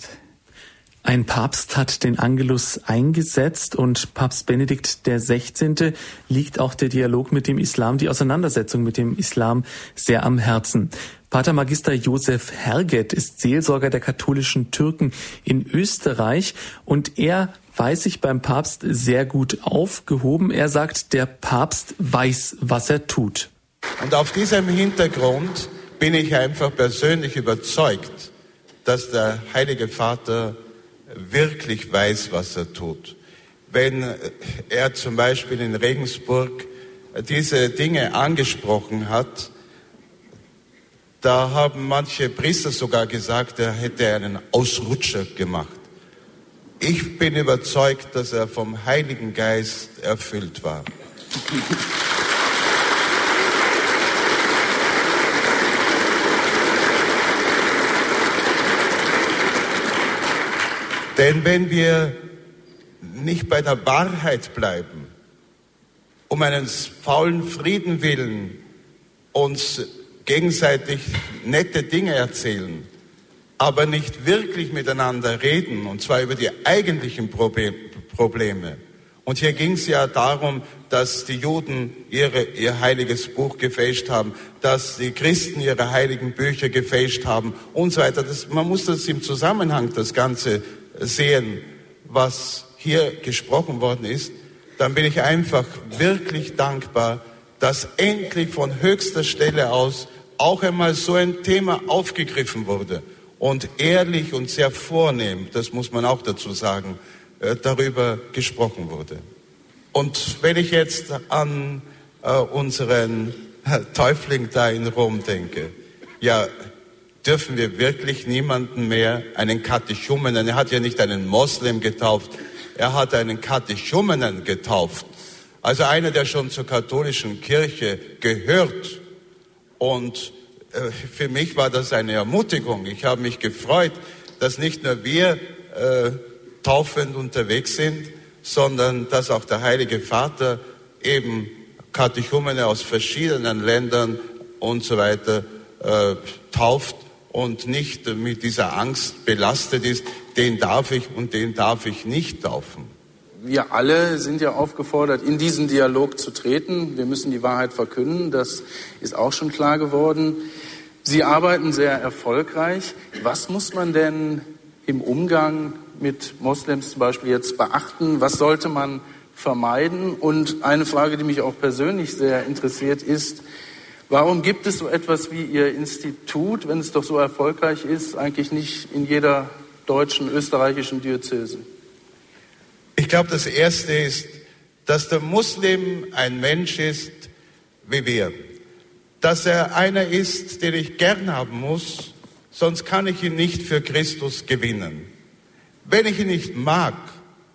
Ein Papst hat den Angelus eingesetzt und Papst Benedikt der 16. liegt auch der Dialog mit dem Islam, die Auseinandersetzung mit dem Islam sehr am Herzen. Pater Magister Josef Herget ist Seelsorger der katholischen Türken in Österreich und er weiß sich beim Papst sehr gut aufgehoben. Er sagt, der Papst weiß, was er tut. Und auf diesem Hintergrund bin ich einfach persönlich überzeugt, dass der Heilige Vater wirklich weiß, was er tut. Wenn er zum Beispiel in Regensburg diese Dinge angesprochen hat, da haben manche Priester sogar gesagt, er hätte einen Ausrutscher gemacht. Ich bin überzeugt, dass er vom Heiligen Geist erfüllt war. Denn wenn wir nicht bei der Wahrheit bleiben, um einen faulen Frieden willen uns gegenseitig nette Dinge erzählen, aber nicht wirklich miteinander reden, und zwar über die eigentlichen Probleme. Und hier ging es ja darum, dass die Juden ihre, ihr heiliges Buch gefälscht haben, dass die Christen ihre heiligen Bücher gefälscht haben und so weiter. Das, man muss das im Zusammenhang, das Ganze sehen, was hier gesprochen worden ist. Dann bin ich einfach wirklich dankbar, dass endlich von höchster Stelle aus auch einmal so ein Thema aufgegriffen wurde und ehrlich und sehr vornehm, das muss man auch dazu sagen, äh, darüber gesprochen wurde. Und wenn ich jetzt an äh, unseren Täufling da in Rom denke, ja, dürfen wir wirklich niemanden mehr, einen Katechumenen, er hat ja nicht einen Moslem getauft, er hat einen Katechumenen getauft, also einer, der schon zur katholischen Kirche gehört und äh, für mich war das eine Ermutigung. Ich habe mich gefreut, dass nicht nur wir äh, taufend unterwegs sind, sondern dass auch der Heilige Vater eben Katechumene aus verschiedenen Ländern und so weiter äh, tauft und nicht mit dieser Angst belastet ist, den darf ich und den darf ich nicht taufen. Wir alle sind ja aufgefordert, in diesen Dialog zu treten. Wir müssen die Wahrheit verkünden. Das ist auch schon klar geworden. Sie arbeiten sehr erfolgreich. Was muss man denn im Umgang mit Moslems zum Beispiel jetzt beachten? Was sollte man vermeiden? Und eine Frage, die mich auch persönlich sehr interessiert, ist, Warum gibt es so etwas wie Ihr Institut, wenn es doch so erfolgreich ist, eigentlich nicht in jeder deutschen, österreichischen Diözese? Ich glaube, das Erste ist, dass der Muslim ein Mensch ist wie wir. Dass er einer ist, den ich gern haben muss, sonst kann ich ihn nicht für Christus gewinnen. Wenn ich ihn nicht mag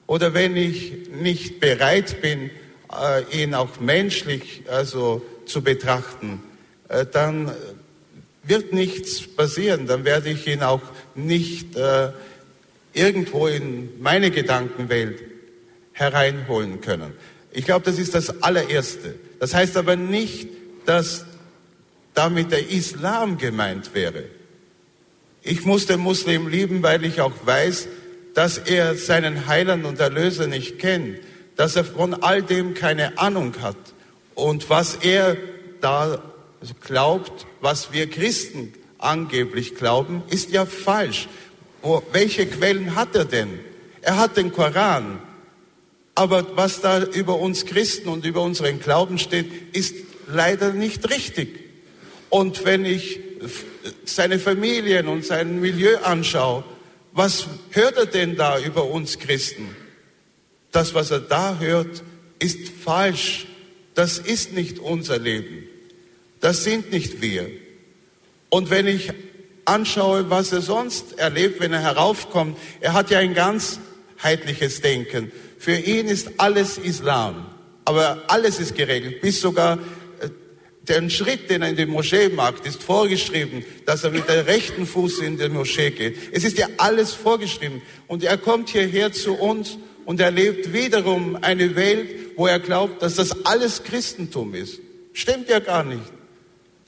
oder wenn ich nicht bereit bin, äh, ihn auch menschlich also zu betrachten, äh, dann wird nichts passieren. Dann werde ich ihn auch nicht äh, irgendwo in meine Gedankenwelt hereinholen können. Ich glaube, das ist das allererste. Das heißt aber nicht, dass damit der Islam gemeint wäre. Ich muss den Muslim lieben, weil ich auch weiß, dass er seinen Heiland und Erlöser nicht kennt, dass er von all dem keine Ahnung hat. Und was er da glaubt, was wir Christen angeblich glauben, ist ja falsch. Wo, welche Quellen hat er denn? Er hat den Koran. Aber was da über uns Christen und über unseren Glauben steht, ist leider nicht richtig. Und wenn ich seine Familien und sein Milieu anschaue, was hört er denn da über uns Christen? Das, was er da hört, ist falsch. Das ist nicht unser Leben. Das sind nicht wir. Und wenn ich anschaue, was er sonst erlebt, wenn er heraufkommt, er hat ja ein ganzheitliches Denken. Für ihn ist alles Islam. Aber alles ist geregelt, bis sogar äh, den Schritt, den er in die Moschee macht, ist vorgeschrieben, dass er mit der rechten Fuß in die Moschee geht. Es ist ja alles vorgeschrieben. Und er kommt hierher zu uns und erlebt wiederum eine Welt, wo er glaubt, dass das alles Christentum ist. Stimmt ja gar nicht.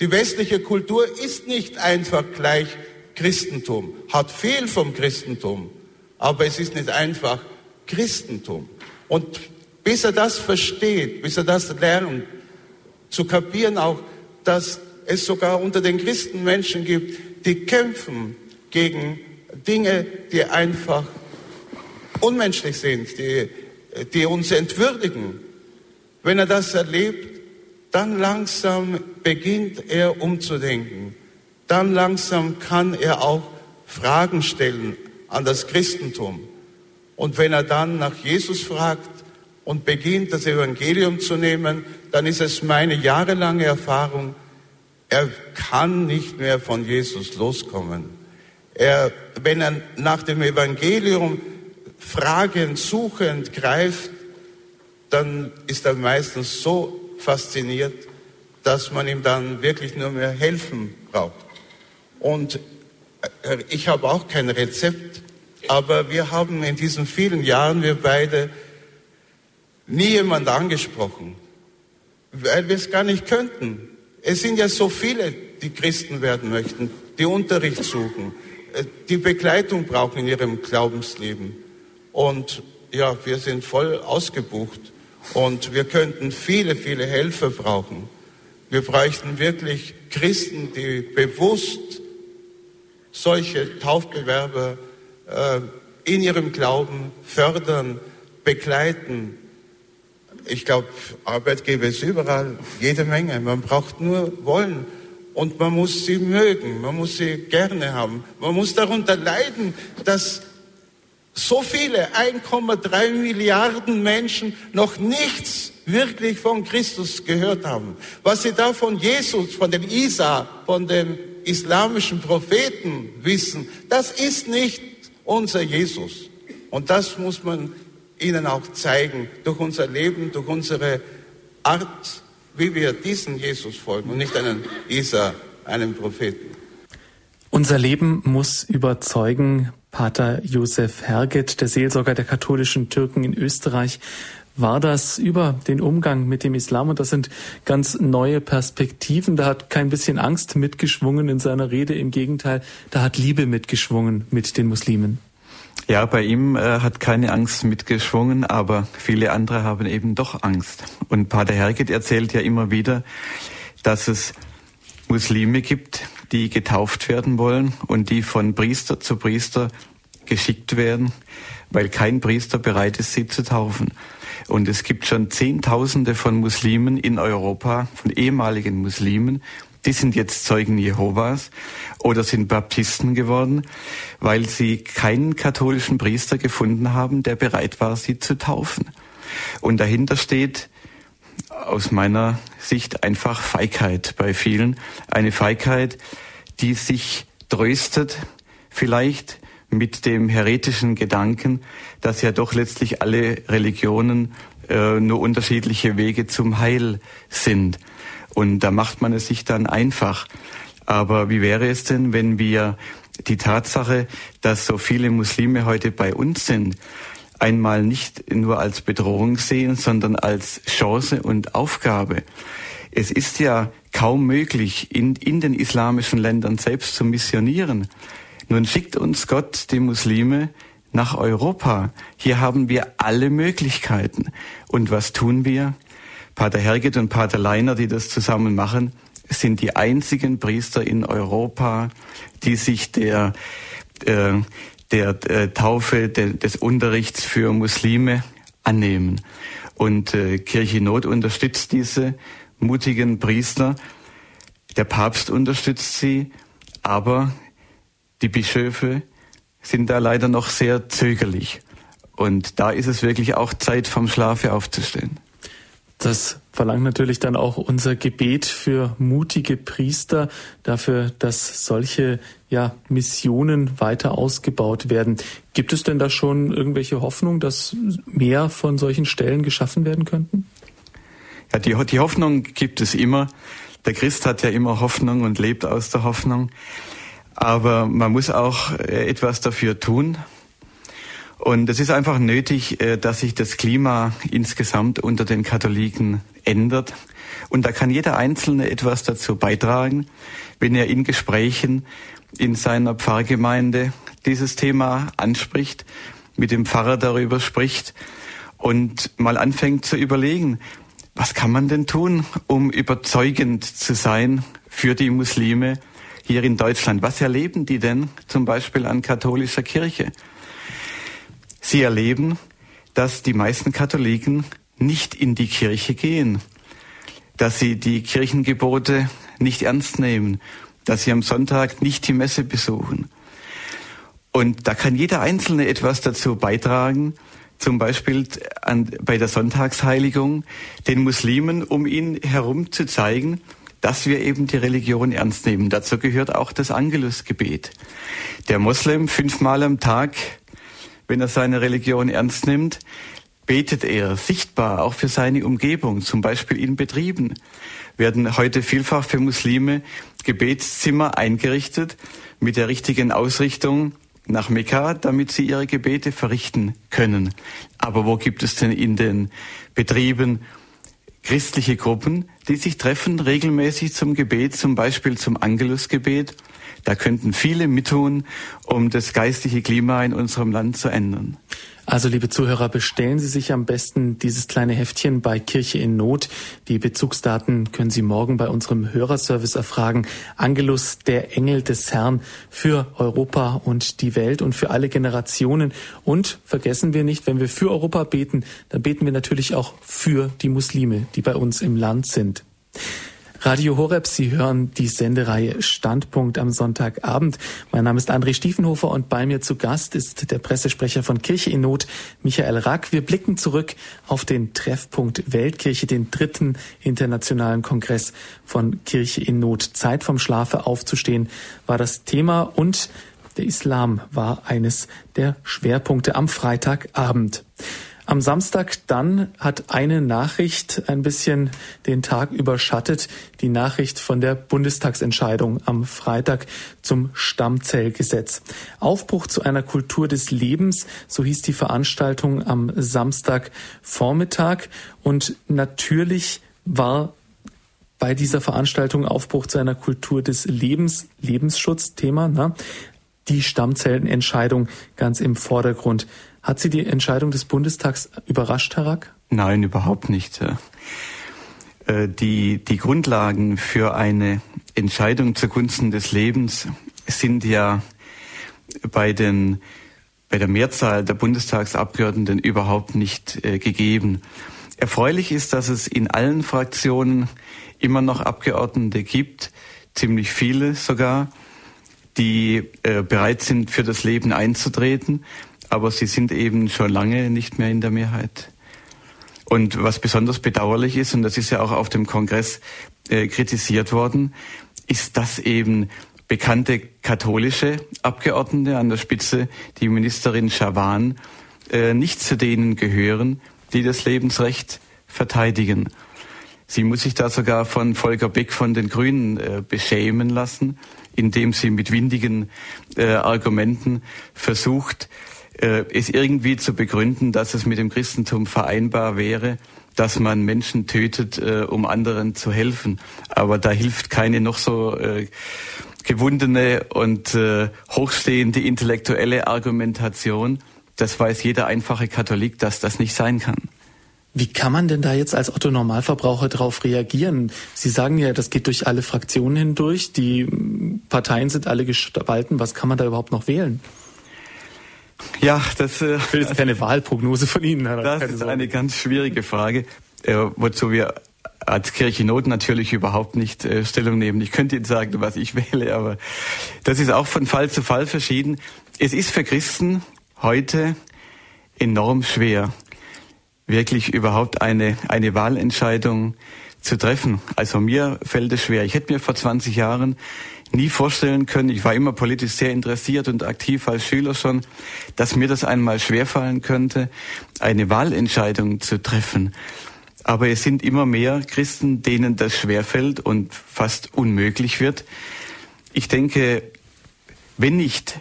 Die westliche Kultur ist nicht einfach gleich Christentum, hat viel vom Christentum, aber es ist nicht einfach Christentum. Und bis er das versteht, bis er das lernt, zu kapieren auch, dass es sogar unter den Christen Menschen gibt, die kämpfen gegen Dinge, die einfach unmenschlich sind, die, die uns entwürdigen. Wenn er das erlebt, dann langsam beginnt er umzudenken. Dann langsam kann er auch Fragen stellen an das Christentum. Und wenn er dann nach Jesus fragt und beginnt, das Evangelium zu nehmen, dann ist es meine jahrelange Erfahrung, er kann nicht mehr von Jesus loskommen. Er, wenn er nach dem Evangelium fragend, suchend greift, dann ist er meistens so fasziniert, dass man ihm dann wirklich nur mehr helfen braucht. Und äh, ich habe auch kein Rezept, aber wir haben in diesen vielen Jahren, wir beide, nie jemand angesprochen, weil wir es gar nicht könnten. Es sind ja so viele, die Christen werden möchten, die Unterricht suchen, äh, die Begleitung brauchen in ihrem Glaubensleben. Und ja, wir sind voll ausgebucht und wir könnten viele, viele Helfer brauchen. Wir bräuchten wirklich Christen, die bewusst solche Taufbewerber äh, in ihrem Glauben fördern, begleiten. Ich glaube, Arbeitgeber ist überall jede Menge. Man braucht nur wollen und man muss sie mögen, man muss sie gerne haben. Man muss darunter leiden, dass so viele, 1,3 Milliarden Menschen noch nichts wirklich von Christus gehört haben. Was sie da von Jesus, von dem Isa, von dem islamischen Propheten wissen, das ist nicht unser Jesus. Und das muss man ihnen auch zeigen, durch unser Leben, durch unsere Art, wie wir diesen Jesus folgen und nicht einen Isa, einem Propheten. Unser Leben muss überzeugen, Pater Josef Herget, der Seelsorger der katholischen Türken in Österreich, war das über den Umgang mit dem Islam und das sind ganz neue Perspektiven. Da hat kein bisschen Angst mitgeschwungen in seiner Rede, im Gegenteil, da hat Liebe mitgeschwungen mit den Muslimen. Ja, bei ihm äh, hat keine Angst mitgeschwungen, aber viele andere haben eben doch Angst. Und Pater Herget erzählt ja immer wieder, dass es Muslime gibt, die getauft werden wollen und die von Priester zu Priester geschickt werden, weil kein Priester bereit ist, sie zu taufen. Und es gibt schon Zehntausende von Muslimen in Europa, von ehemaligen Muslimen, die sind jetzt Zeugen Jehovas oder sind Baptisten geworden, weil sie keinen katholischen Priester gefunden haben, der bereit war, sie zu taufen. Und dahinter steht aus meiner Sicht einfach Feigheit bei vielen. Eine Feigheit, die sich tröstet, vielleicht mit dem heretischen Gedanken, dass ja doch letztlich alle Religionen äh, nur unterschiedliche Wege zum Heil sind. Und da macht man es sich dann einfach. Aber wie wäre es denn, wenn wir die Tatsache, dass so viele Muslime heute bei uns sind, einmal nicht nur als Bedrohung sehen, sondern als Chance und Aufgabe. Es ist ja kaum möglich, in, in den islamischen Ländern selbst zu missionieren. Nun schickt uns Gott die Muslime nach Europa. Hier haben wir alle Möglichkeiten. Und was tun wir? Pater Herget und Pater Leiner, die das zusammen machen, sind die einzigen Priester in Europa, die sich der, äh, der äh, Taufe, de, des Unterrichts für Muslime annehmen. Und äh, Kirche Not unterstützt diese mutigen Priester. Der Papst unterstützt sie, aber die Bischöfe sind da leider noch sehr zögerlich. Und da ist es wirklich auch Zeit, vom Schlafe aufzustehen. Das verlangt natürlich dann auch unser Gebet für mutige Priester, dafür, dass solche ja, Missionen weiter ausgebaut werden. Gibt es denn da schon irgendwelche Hoffnung, dass mehr von solchen Stellen geschaffen werden könnten? Ja, die, die Hoffnung gibt es immer. Der Christ hat ja immer Hoffnung und lebt aus der Hoffnung. Aber man muss auch äh, etwas dafür tun. Und es ist einfach nötig, äh, dass sich das Klima insgesamt unter den Katholiken ändert. Und da kann jeder Einzelne etwas dazu beitragen, wenn er in Gesprächen in seiner Pfarrgemeinde dieses Thema anspricht, mit dem Pfarrer darüber spricht und mal anfängt zu überlegen, was kann man denn tun, um überzeugend zu sein für die Muslime hier in Deutschland? Was erleben die denn zum Beispiel an katholischer Kirche? Sie erleben, dass die meisten Katholiken nicht in die Kirche gehen, dass sie die Kirchengebote nicht ernst nehmen, dass sie am Sonntag nicht die Messe besuchen. Und da kann jeder Einzelne etwas dazu beitragen, zum Beispiel an, bei der Sonntagsheiligung den Muslimen, um ihn herum zu zeigen, dass wir eben die Religion ernst nehmen. Dazu gehört auch das Angelusgebet. Der Moslem fünfmal am Tag wenn er seine Religion ernst nimmt, betet er sichtbar auch für seine Umgebung, zum Beispiel in Betrieben. Werden heute vielfach für Muslime Gebetszimmer eingerichtet mit der richtigen Ausrichtung nach Mekka, damit sie ihre Gebete verrichten können. Aber wo gibt es denn in den Betrieben christliche Gruppen, die sich treffen regelmäßig zum Gebet, zum Beispiel zum Angelusgebet da könnten viele mittun, um das geistliche Klima in unserem Land zu ändern. Also, liebe Zuhörer, bestellen Sie sich am besten dieses kleine Heftchen bei Kirche in Not. Die Bezugsdaten können Sie morgen bei unserem Hörerservice erfragen. Angelus, der Engel des Herrn für Europa und die Welt und für alle Generationen. Und vergessen wir nicht, wenn wir für Europa beten, dann beten wir natürlich auch für die Muslime, die bei uns im Land sind. Radio Horeb, Sie hören die Sendereihe Standpunkt am Sonntagabend. Mein Name ist André Stiefenhofer und bei mir zu Gast ist der Pressesprecher von Kirche in Not, Michael Rack. Wir blicken zurück auf den Treffpunkt Weltkirche, den dritten internationalen Kongress von Kirche in Not. Zeit vom Schlafe aufzustehen war das Thema und der Islam war eines der Schwerpunkte am Freitagabend. Am Samstag dann hat eine Nachricht ein bisschen den Tag überschattet, die Nachricht von der Bundestagsentscheidung am Freitag zum Stammzellgesetz. Aufbruch zu einer Kultur des Lebens, so hieß die Veranstaltung am Samstagvormittag und natürlich war bei dieser Veranstaltung Aufbruch zu einer Kultur des Lebens, Lebensschutzthema, ne? die Stammzellenentscheidung ganz im Vordergrund. Hat Sie die Entscheidung des Bundestags überrascht, Herr Rack? Nein, überhaupt nicht. Äh, die, die Grundlagen für eine Entscheidung zugunsten des Lebens sind ja bei den bei der Mehrzahl der Bundestagsabgeordneten überhaupt nicht äh, gegeben. Erfreulich ist, dass es in allen Fraktionen immer noch Abgeordnete gibt, ziemlich viele sogar, die äh, bereit sind, für das Leben einzutreten, aber sie sind eben schon lange nicht mehr in der Mehrheit. Und was besonders bedauerlich ist, und das ist ja auch auf dem Kongress äh, kritisiert worden, ist, dass eben bekannte katholische Abgeordnete an der Spitze, die Ministerin Schawan, äh, nicht zu denen gehören, die das Lebensrecht verteidigen. Sie muss sich da sogar von Volker Beck von den Grünen äh, beschämen lassen, indem sie mit windigen äh, Argumenten versucht, äh, es irgendwie zu begründen, dass es mit dem Christentum vereinbar wäre, dass man Menschen tötet, äh, um anderen zu helfen. Aber da hilft keine noch so äh, gewundene und hochstehende intellektuelle Argumentation. Das weiß jeder einfache Katholik, dass das nicht sein kann. Wie kann man denn da jetzt als Otto Normalverbraucher darauf reagieren? Sie sagen ja, das geht durch alle Fraktionen hindurch, die Parteien sind alle gespalten. Was kann man da überhaupt noch wählen? Ja, das äh, ich will jetzt keine Wahlprognose von Ihnen. Das ist eine ganz schwierige Frage, äh, wozu wir als Kirche Not natürlich überhaupt nicht äh, Stellung nehmen. Ich könnte Ihnen sagen, was ich wähle, aber das ist auch von Fall zu Fall verschieden. Es ist für Christen heute enorm schwer, wirklich überhaupt eine, eine Wahlentscheidung zu treffen. Also mir fällt es schwer. Ich hätte mir vor 20 Jahren nie vorstellen können, ich war immer politisch sehr interessiert und aktiv als Schüler schon, dass mir das einmal schwerfallen könnte, eine Wahlentscheidung zu treffen. Aber es sind immer mehr Christen, denen das schwerfällt und fast unmöglich wird. Ich denke, wenn nicht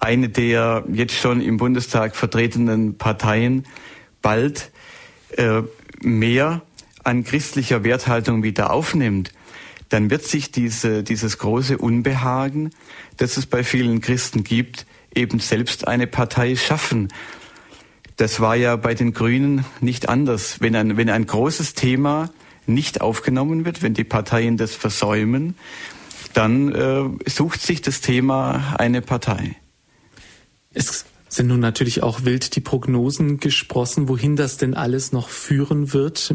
eine der jetzt schon im Bundestag vertretenen Parteien bald äh, mehr an christlicher Werthaltung wieder aufnimmt, dann wird sich diese, dieses große Unbehagen, das es bei vielen Christen gibt, eben selbst eine Partei schaffen. Das war ja bei den Grünen nicht anders. Wenn ein, wenn ein großes Thema nicht aufgenommen wird, wenn die Parteien das versäumen, dann äh, sucht sich das Thema eine Partei. Es sind nun natürlich auch wild die Prognosen gesprossen, wohin das denn alles noch führen wird,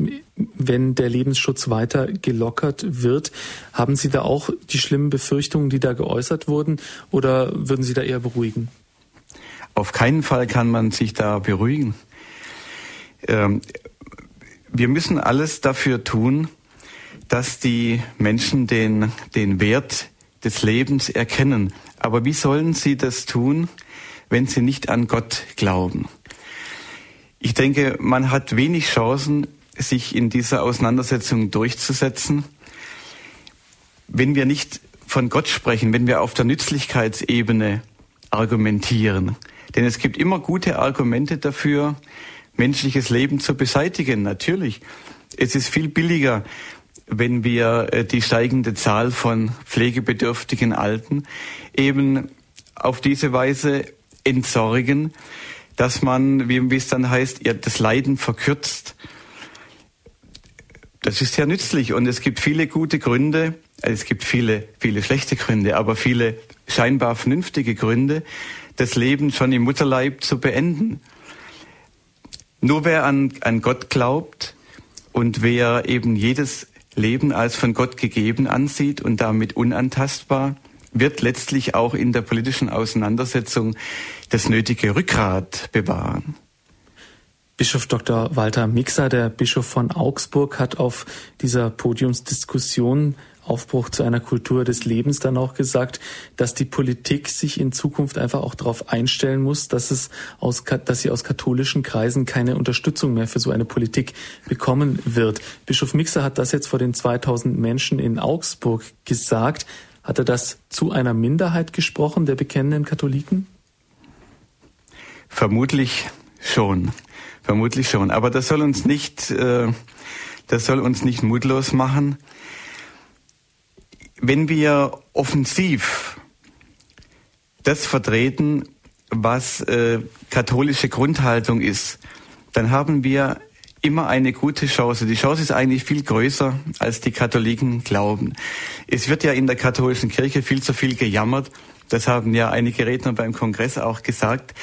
wenn der Lebensschutz weiter gelockert wird. Haben Sie da auch die schlimmen Befürchtungen, die da geäußert wurden, oder würden Sie da eher beruhigen? Auf keinen Fall kann man sich da beruhigen. Ähm, wir müssen alles dafür tun, dass die Menschen den, den Wert des Lebens erkennen. Aber wie sollen sie das tun, wenn sie nicht an Gott glauben. Ich denke, man hat wenig Chancen, sich in dieser Auseinandersetzung durchzusetzen, wenn wir nicht von Gott sprechen, wenn wir auf der Nützlichkeitsebene argumentieren. Denn es gibt immer gute Argumente dafür, menschliches Leben zu beseitigen. Natürlich. Es ist viel billiger, wenn wir äh, die steigende Zahl von pflegebedürftigen Alten eben auf diese Weise entsorgen, dass man, wie, es dann heißt, das Leiden verkürzt. Das ist sehr nützlich und es gibt viele gute Gründe, also es gibt viele, viele schlechte Gründe, aber viele scheinbar vernünftige Gründe, das Leben schon im Mutterleib zu beenden. Nur wer an, an Gott glaubt und wer eben jedes Leben als von Gott gegeben ansieht und damit unantastbar, wird letztlich auch in der politischen Auseinandersetzung das nötige Rückgrat bewahren. Bischof Dr. Walter Mixer, der Bischof von Augsburg, hat auf dieser Podiumsdiskussion Aufbruch zu einer Kultur des Lebens dann auch gesagt, dass die Politik sich in Zukunft einfach auch darauf einstellen muss, dass es aus, dass sie aus katholischen Kreisen keine Unterstützung mehr für so eine Politik bekommen wird. Bischof Mixer hat das jetzt vor den 2000 Menschen in Augsburg gesagt. Hat er das zu einer Minderheit gesprochen, der bekennenden Katholiken? Vermutlich schon. Vermutlich schon. Aber das soll uns nicht, äh, das soll uns nicht mutlos machen. Wenn wir offensiv das vertreten, was äh, katholische Grundhaltung ist, dann haben wir immer eine gute Chance. Die Chance ist eigentlich viel größer, als die Katholiken glauben. Es wird ja in der katholischen Kirche viel zu viel gejammert, Das haben ja einige Redner beim Kongress auch gesagt.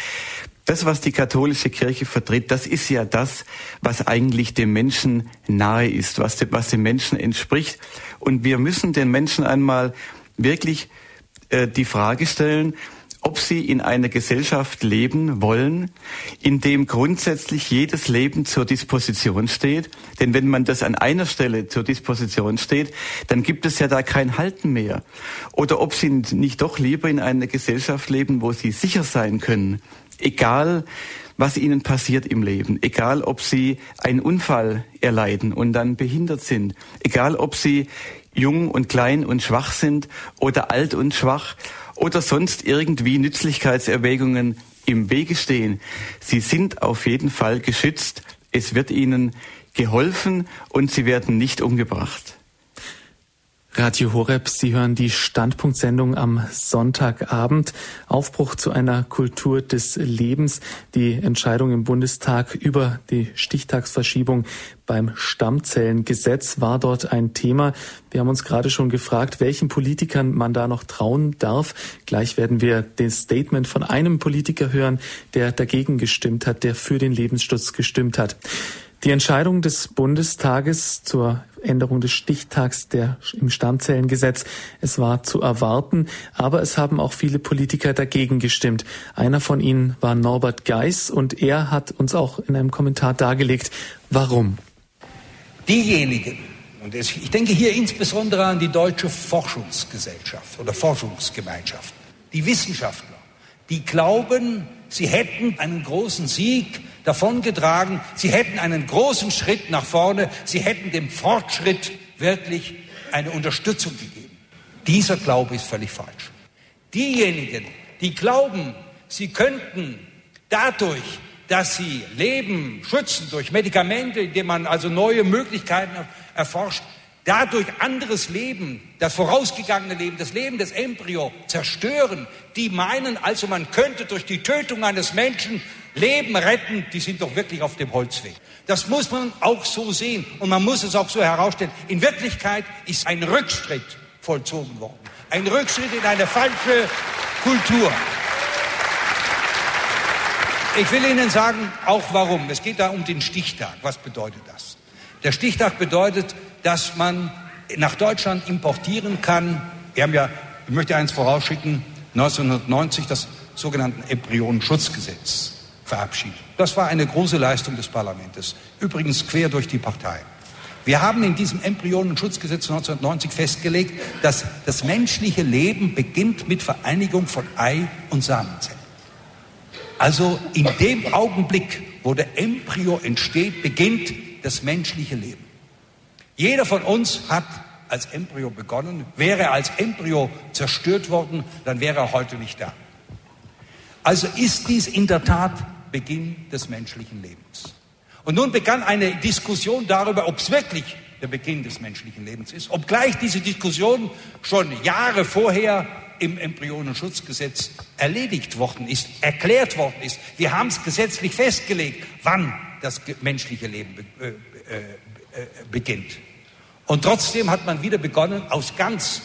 Das, was die katholische Kirche vertritt, das ist ja das, was eigentlich dem Menschen nahe ist, was, dem, was dem Menschen entspricht. Und wir müssen den Menschen einmal wirklich äh, die Frage stellen, ob sie in einer Gesellschaft leben wollen, in dem grundsätzlich jedes Leben zur Disposition steht. Denn wenn man das an einer Stelle zur Disposition steht, dann gibt es ja da kein Halten mehr. Oder ob sie nicht doch lieber in einer Gesellschaft leben, wo sie sicher sein können, egal was ihnen passiert im Leben, egal ob sie einen Unfall erleiden und dann behindert sind, egal ob sie jung und klein und schwach sind oder alt und schwach oder sonst irgendwie Nützlichkeitserwägungen im Wege stehen. Sie sind auf jeden Fall geschützt. Es wird ihnen geholfen und sie werden nicht umgebracht. Radio Horeb, Sie hören die Standpunktsendung am Sonntagabend. Aufbruch zu einer Kultur des Lebens. Die Entscheidung im Bundestag über die Stichtagsverschiebung beim Stammzellengesetz war dort ein Thema. Wir haben uns gerade schon gefragt, welchen Politikern man da noch trauen darf. Gleich werden wir das Statement von einem Politiker hören, der dagegen gestimmt hat, der für den Lebensschutz gestimmt hat. Die Entscheidung des Bundestages zur Änderung des Stichtags der, im Stammzellengesetz, es war zu erwarten, aber es haben auch viele Politiker dagegen gestimmt. Einer von ihnen war Norbert Geis und er hat uns auch in einem Kommentar dargelegt, warum. Diejenigen, und ich denke hier insbesondere an die Deutsche Forschungsgesellschaft oder Forschungsgemeinschaft, die Wissenschaftler, die glauben, sie hätten einen großen Sieg davongetragen. Sie hätten einen großen Schritt nach vorne. Sie hätten dem Fortschritt wirklich eine Unterstützung gegeben. Dieser Glaube ist völlig falsch. Diejenigen, die glauben, sie könnten dadurch, dass sie Leben schützen durch Medikamente, indem man also neue Möglichkeiten erforscht, dadurch anderes Leben, das vorausgegangene Leben, das Leben des Embryo zerstören, die meinen also, man könnte durch die Tötung eines Menschen Leben retten, die sind doch wirklich auf dem Holzweg. Das muss man auch so sehen und man muss es auch so herausstellen. In Wirklichkeit ist ein Rückschritt vollzogen worden. Ein Rückschritt in eine falsche Kultur. Ich will Ihnen sagen, auch warum. Es geht da um den Stichtag. Was bedeutet das? Der Stichtag bedeutet, dass man nach Deutschland importieren kann. Wir haben ja, ich möchte eins vorausschicken, 1990 das sogenannte Embryonenschutzgesetz verabschiedet. Das war eine große Leistung des Parlaments, übrigens quer durch die Partei. Wir haben in diesem Embryonenschutzgesetz 1990 festgelegt, dass das menschliche Leben beginnt mit Vereinigung von Ei und Samenzellen. Also in dem Augenblick, wo der Embryo entsteht, beginnt das menschliche Leben. Jeder von uns hat als Embryo begonnen. Wäre er als Embryo zerstört worden, dann wäre er heute nicht da. Also ist dies in der Tat Beginn des menschlichen Lebens. Und nun begann eine Diskussion darüber, ob es wirklich der Beginn des menschlichen Lebens ist, obgleich diese Diskussion schon Jahre vorher im Embryonenschutzgesetz erledigt worden ist, erklärt worden ist. Wir haben es gesetzlich festgelegt, wann das menschliche Leben äh, äh, äh, beginnt. Und trotzdem hat man wieder begonnen, aus ganz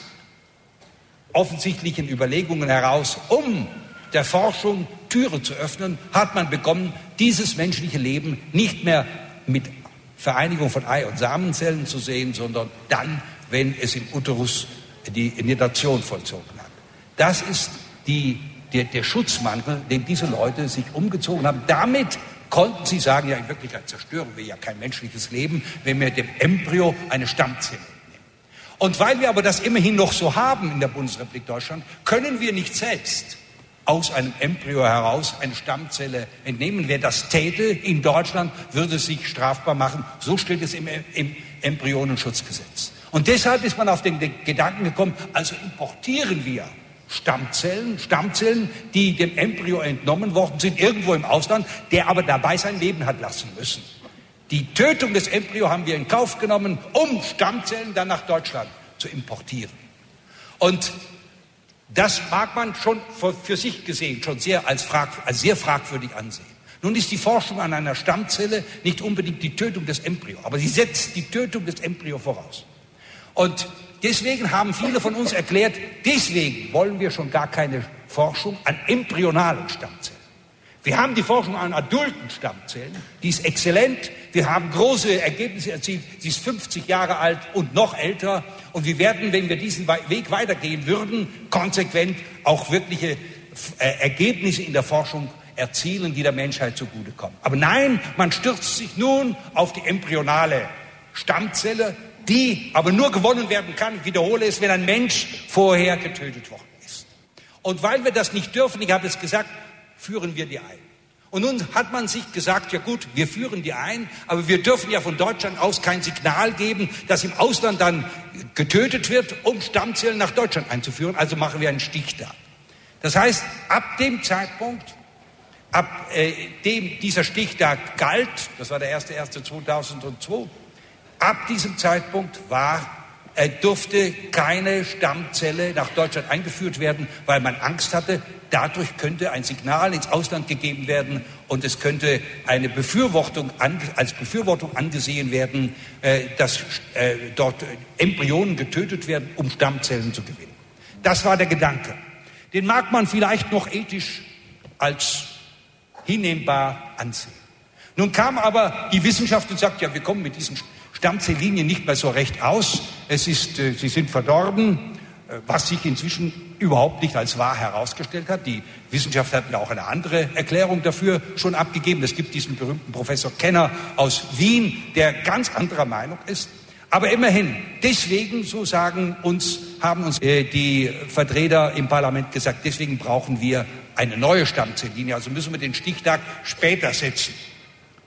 offensichtlichen Überlegungen heraus, um der Forschung Türe zu öffnen, hat man begonnen, dieses menschliche Leben nicht mehr mit Vereinigung von Ei- und Samenzellen zu sehen, sondern dann, wenn es im Uterus die Nidation vollzogen hat. Das ist die, der, der Schutzmantel, den diese Leute sich umgezogen haben. Damit konnten sie sagen, ja, in Wirklichkeit zerstören wir ja kein menschliches Leben, wenn wir dem Embryo eine Stammzelle entnehmen. Und weil wir aber das immerhin noch so haben in der Bundesrepublik Deutschland, können wir nicht selbst aus einem Embryo heraus eine Stammzelle entnehmen. Wer das täte in Deutschland, würde sich strafbar machen. So steht es im, im Embryonenschutzgesetz. Und deshalb ist man auf den Gedanken gekommen, also importieren wir Stammzellen, Stammzellen, die dem Embryo entnommen worden sind, irgendwo im Ausland, der aber dabei sein Leben hat lassen müssen. Die Tötung des Embryo haben wir in Kauf genommen, um Stammzellen dann nach Deutschland zu importieren. Und das mag man schon für sich gesehen schon sehr als, frag, als sehr fragwürdig ansehen. Nun ist die Forschung an einer Stammzelle nicht unbedingt die Tötung des Embryo, aber sie setzt die Tötung des Embryo voraus. Und deswegen haben viele von uns erklärt, deswegen wollen wir schon gar keine Forschung an embryonalen Stammzellen. Wir haben die Forschung an adulten Stammzellen, die ist exzellent. Wir haben große Ergebnisse erzielt. Sie ist 50 Jahre alt und noch älter. Und wir werden, wenn wir diesen Weg weitergehen würden, konsequent auch wirkliche äh, Ergebnisse in der Forschung erzielen, die der Menschheit zugutekommen. Aber nein, man stürzt sich nun auf die embryonale Stammzelle, die aber nur gewonnen werden kann, ich wiederhole es, wenn ein Mensch vorher getötet worden ist. Und weil wir das nicht dürfen, ich habe es gesagt, führen wir die ein. Und nun hat man sich gesagt, ja gut, wir führen die ein, aber wir dürfen ja von Deutschland aus kein Signal geben, dass im Ausland dann getötet wird, um Stammzellen nach Deutschland einzuführen. Also machen wir einen Stichtag. Das heißt, ab dem Zeitpunkt, ab äh, dem dieser Stichtag galt, das war der 1.1.2002, ab diesem Zeitpunkt war er durfte keine Stammzelle nach Deutschland eingeführt werden, weil man Angst hatte, dadurch könnte ein Signal ins Ausland gegeben werden und es könnte eine Befürwortung als Befürwortung angesehen werden, äh, dass äh, dort Embryonen getötet werden, um Stammzellen zu gewinnen. Das war der Gedanke. Den mag man vielleicht noch ethisch als hinnehmbar ansehen. Nun kam aber die Wissenschaft und sagt, ja, wir kommen mit diesen Stammzelllinien nicht mehr so recht aus. Es ist, äh, sie sind verdorben, äh, was sich inzwischen überhaupt nicht als wahr herausgestellt hat. Die Wissenschaft hat ja auch eine andere Erklärung dafür schon abgegeben. Es gibt diesen berühmten Professor Kenner aus Wien, der ganz anderer Meinung ist. Aber immerhin, deswegen, so sagen uns, haben uns äh, die Vertreter im Parlament gesagt, deswegen brauchen wir eine neue Stammzelllinie. Also müssen wir den Stichtag später setzen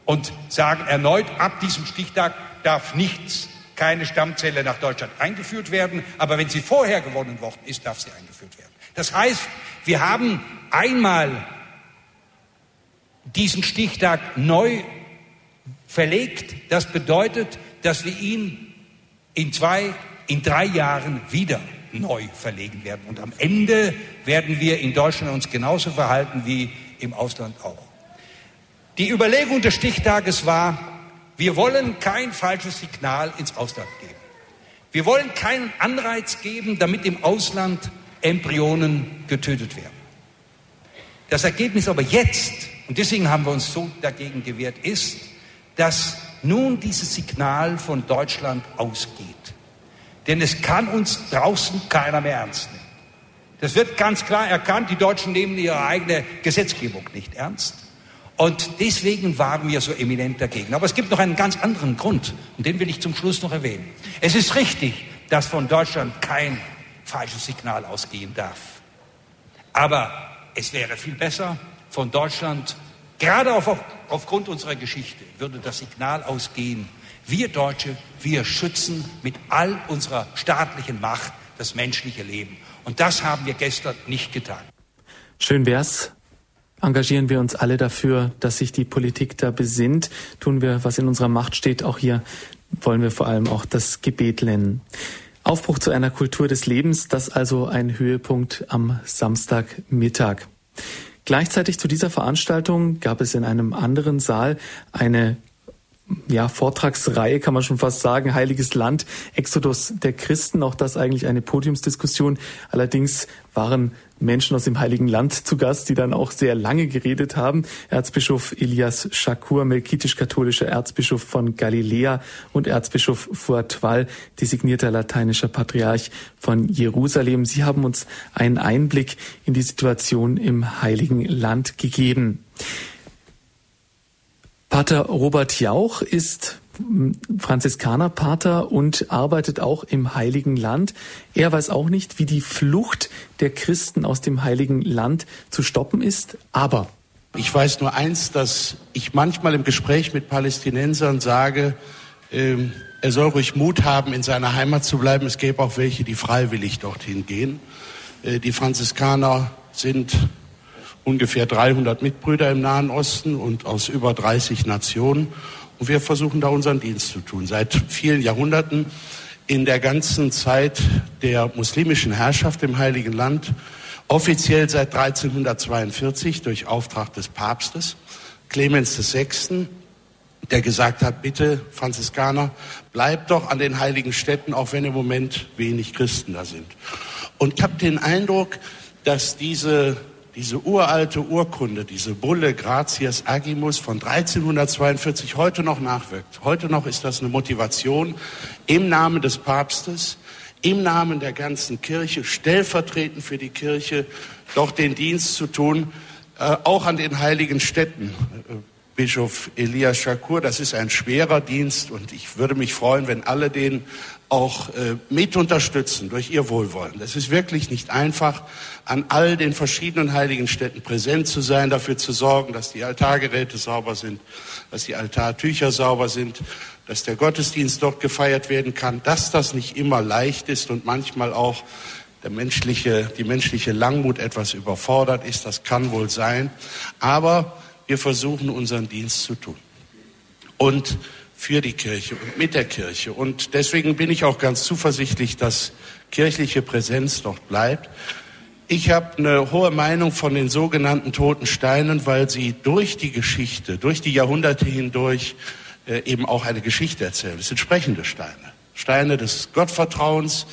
und sagen erneut, ab diesem Stichtag darf nichts, keine Stammzelle nach Deutschland eingeführt werden, aber wenn sie vorher gewonnen worden ist, darf sie eingeführt werden. Das heißt, wir haben einmal diesen Stichtag neu verlegt. Das bedeutet, dass wir ihn in zwei, in drei Jahren wieder neu verlegen werden. Und am Ende werden wir in Deutschland uns genauso verhalten wie im Ausland auch. Die Überlegung des Stichtages war, wir wollen kein falsches Signal ins Ausland geben. Wir wollen keinen Anreiz geben, damit im Ausland Embryonen getötet werden. Das Ergebnis aber jetzt, und deswegen haben wir uns so dagegen gewehrt, ist, dass nun dieses Signal von Deutschland ausgeht. Denn es kann uns draußen keiner mehr ernst nehmen. Das wird ganz klar erkannt, die Deutschen nehmen ihre eigene Gesetzgebung nicht ernst. Und deswegen waren wir so eminent dagegen. Aber es gibt noch einen ganz anderen Grund, und den will ich zum Schluss noch erwähnen. Es ist richtig, dass von Deutschland kein falsches Signal ausgehen darf. Aber es wäre viel besser, von Deutschland, gerade auf, aufgrund unserer Geschichte, würde das Signal ausgehen, wir Deutsche, wir schützen mit all unserer staatlichen Macht das menschliche Leben. Und das haben wir gestern nicht getan. Schön wär's, engagieren wir uns alle dafür, dass sich die Politik da besinnt. Tun wir, was in unserer Macht steht. Auch hier wollen wir vor allem auch das Gebet nennen. Aufbruch zu einer Kultur des Lebens, das also ein Höhepunkt am Samstagmittag. Gleichzeitig zu dieser Veranstaltung gab es in einem anderen Saal eine ja, Vortragsreihe, kann man schon fast sagen, Heiliges Land, Exodus der Christen, auch das eigentlich eine Podiumsdiskussion. Allerdings waren Menschen aus dem Heiligen Land zu Gast, die dann auch sehr lange geredet haben. Erzbischof Elias Shakur, melkitisch-katholischer Erzbischof von Galiläa und Erzbischof Fuatwal, designierter lateinischer Patriarch von Jerusalem. Sie haben uns einen Einblick in die Situation im Heiligen Land gegeben. Pater Robert Jauch ist Franziskanerpater und arbeitet auch im Heiligen Land. Er weiß auch nicht, wie die Flucht der Christen aus dem Heiligen Land zu stoppen ist, aber ich weiß nur eins, dass ich manchmal im Gespräch mit Palästinensern sage, äh, er soll ruhig Mut haben, in seiner Heimat zu bleiben. Es gäbe auch welche, die freiwillig dorthin gehen. Äh, die Franziskaner sind ungefähr 300 Mitbrüder im Nahen Osten und aus über 30 Nationen. Und wir versuchen da unseren Dienst zu tun. Seit vielen Jahrhunderten in der ganzen Zeit der muslimischen Herrschaft im Heiligen Land, offiziell seit 1342 durch Auftrag des Papstes, Clemens VI., der gesagt hat, bitte Franziskaner, bleibt doch an den heiligen Städten, auch wenn im Moment wenig Christen da sind. Und ich habe den Eindruck, dass diese, diese uralte Urkunde, diese Bulle Gratias Agimus von 1342 heute noch nachwirkt. Heute noch ist das eine Motivation im Namen des Papstes, im Namen der ganzen Kirche, stellvertretend für die Kirche, doch den Dienst zu tun, äh, auch an den heiligen Städten. Äh, Bischof Elias Shakur, das ist ein schwerer Dienst und ich würde mich freuen, wenn alle den auch äh, mit unterstützen durch ihr Wohlwollen. Es ist wirklich nicht einfach, an all den verschiedenen heiligen Städten präsent zu sein, dafür zu sorgen, dass die Altargeräte sauber sind, dass die Altartücher sauber sind, dass der Gottesdienst dort gefeiert werden kann, dass das nicht immer leicht ist und manchmal auch der menschliche, die menschliche Langmut etwas überfordert ist, das kann wohl sein. Aber wir versuchen unseren Dienst zu tun. Und für die Kirche und mit der Kirche. Und deswegen bin ich auch ganz zuversichtlich, dass kirchliche Präsenz dort bleibt. Ich habe eine hohe Meinung von den sogenannten toten Steinen, weil sie durch die Geschichte, durch die Jahrhunderte hindurch äh, eben auch eine Geschichte erzählen. Es sind sprechende Steine, Steine des Gottvertrauens.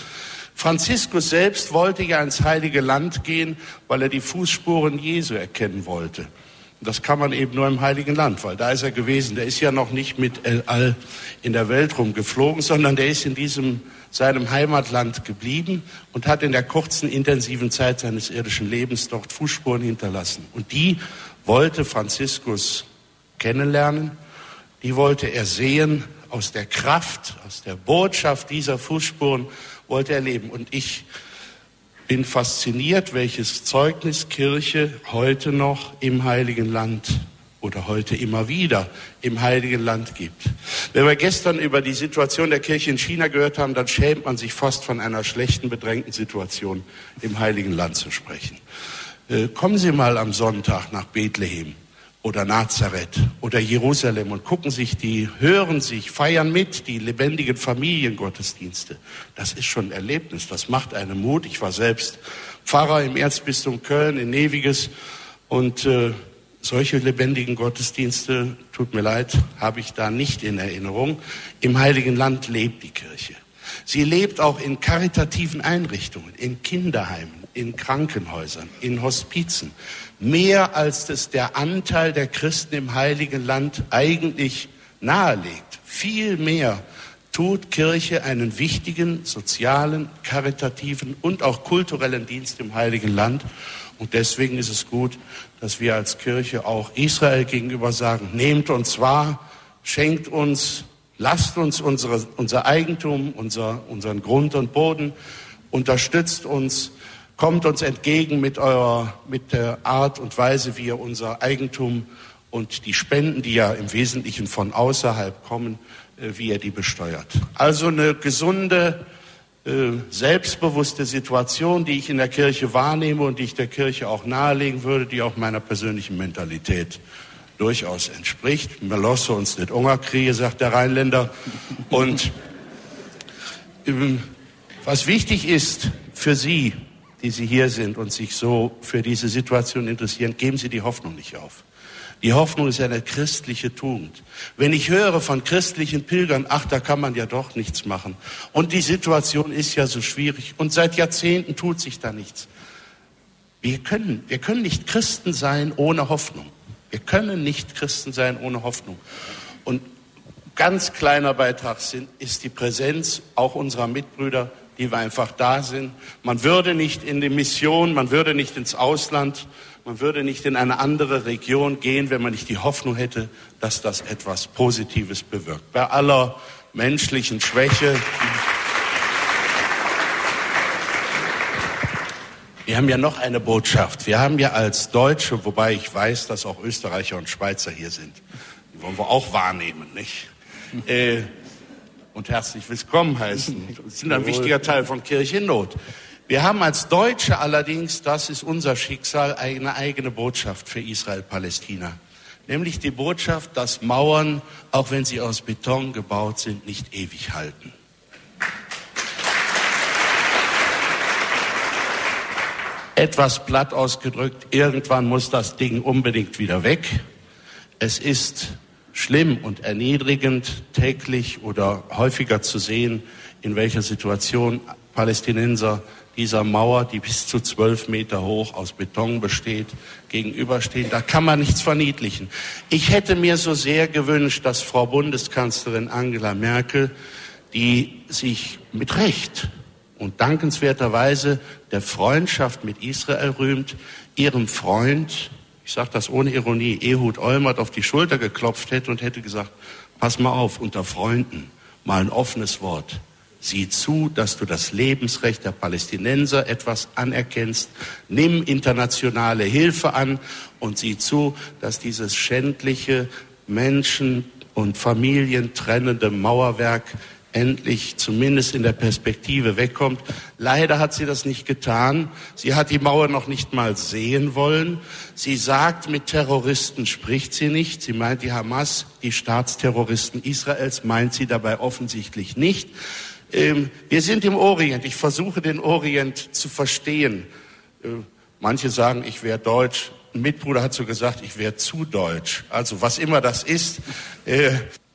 Franziskus selbst wollte ja ins heilige Land gehen, weil er die Fußspuren Jesu erkennen wollte. Das kann man eben nur im Heiligen Land, weil da ist er gewesen. Der ist ja noch nicht mit El Al in der Welt rumgeflogen, sondern der ist in diesem seinem Heimatland geblieben und hat in der kurzen, intensiven Zeit seines irdischen Lebens dort Fußspuren hinterlassen. Und die wollte Franziskus kennenlernen, die wollte er sehen, aus der Kraft, aus der Botschaft dieser Fußspuren wollte er leben. Und ich bin fasziniert, welches Zeugnis Kirche heute noch im Heiligen Land oder heute immer wieder im Heiligen Land gibt. Wenn wir gestern über die Situation der Kirche in China gehört haben, dann schämt man sich fast von einer schlechten, bedrängten Situation im Heiligen Land zu sprechen. Äh, kommen Sie mal am Sonntag nach Bethlehem oder Nazareth oder Jerusalem und gucken sich die, hören sich, feiern mit die lebendigen Familiengottesdienste. Das ist schon ein Erlebnis, das macht einen Mut. Ich war selbst Pfarrer im Erzbistum Köln in Neviges und äh, solche lebendigen Gottesdienste, tut mir leid, habe ich da nicht in Erinnerung. Im Heiligen Land lebt die Kirche. Sie lebt auch in karitativen Einrichtungen, in Kinderheimen, in Krankenhäusern, in Hospizen mehr als es der Anteil der Christen im Heiligen Land eigentlich nahelegt. Viel mehr tut Kirche einen wichtigen sozialen, karitativen und auch kulturellen Dienst im Heiligen Land. Und deswegen ist es gut, dass wir als Kirche auch Israel gegenüber sagen, nehmt uns wahr, schenkt uns, lasst uns unsere, unser Eigentum, unser, unseren Grund und Boden, unterstützt uns, Kommt uns entgegen mit eurer, mit der Art und Weise, wie ihr unser Eigentum und die Spenden, die ja im Wesentlichen von außerhalb kommen, äh, wie ihr die besteuert. Also eine gesunde, äh, selbstbewusste Situation, die ich in der Kirche wahrnehme und die ich der Kirche auch nahelegen würde, die auch meiner persönlichen Mentalität durchaus entspricht. Melosse uns nicht Ungerkriege, sagt der Rheinländer. Und ähm, was wichtig ist für Sie, die Sie hier sind und sich so für diese Situation interessieren, geben Sie die Hoffnung nicht auf. Die Hoffnung ist eine christliche Tugend. Wenn ich höre von christlichen Pilgern, ach, da kann man ja doch nichts machen. Und die Situation ist ja so schwierig. Und seit Jahrzehnten tut sich da nichts. Wir können, wir können nicht Christen sein ohne Hoffnung. Wir können nicht Christen sein ohne Hoffnung. Und ganz kleiner Beitrag sind, ist die Präsenz auch unserer Mitbrüder die wir einfach da sind. Man würde nicht in die Mission, man würde nicht ins Ausland, man würde nicht in eine andere Region gehen, wenn man nicht die Hoffnung hätte, dass das etwas Positives bewirkt. Bei aller menschlichen Schwäche. Wir haben ja noch eine Botschaft. Wir haben ja als Deutsche, wobei ich weiß, dass auch Österreicher und Schweizer hier sind, die wollen wir auch wahrnehmen, nicht? Äh, und herzlich willkommen heißen. Das sind ein wichtiger Teil von Kirche in Not. Wir haben als Deutsche allerdings, das ist unser Schicksal, eine eigene Botschaft für Israel-Palästina. Nämlich die Botschaft, dass Mauern, auch wenn sie aus Beton gebaut sind, nicht ewig halten. Etwas platt ausgedrückt, irgendwann muss das Ding unbedingt wieder weg. Es ist schlimm und erniedrigend täglich oder häufiger zu sehen, in welcher Situation Palästinenser dieser Mauer, die bis zu zwölf Meter hoch aus Beton besteht, gegenüberstehen. Da kann man nichts verniedlichen. Ich hätte mir so sehr gewünscht, dass Frau Bundeskanzlerin Angela Merkel, die sich mit Recht und dankenswerterweise der Freundschaft mit Israel rühmt, ihrem Freund, ich sage das ohne Ironie, Ehud Olmert auf die Schulter geklopft hätte und hätte gesagt, pass mal auf, unter Freunden mal ein offenes Wort. Sieh zu, dass du das Lebensrecht der Palästinenser etwas anerkennst. Nimm internationale Hilfe an und sieh zu, dass dieses schändliche Menschen und Familien trennende Mauerwerk endlich zumindest in der Perspektive wegkommt. Leider hat sie das nicht getan. Sie hat die Mauer noch nicht mal sehen wollen. Sie sagt, mit Terroristen spricht sie nicht. Sie meint die Hamas, die Staatsterroristen Israels, meint sie dabei offensichtlich nicht. Ähm, wir sind im Orient. Ich versuche den Orient zu verstehen. Äh, manche sagen, ich wäre deutsch. Ein Mitbruder hat so gesagt, ich wäre zu deutsch. Also was immer das ist. Äh,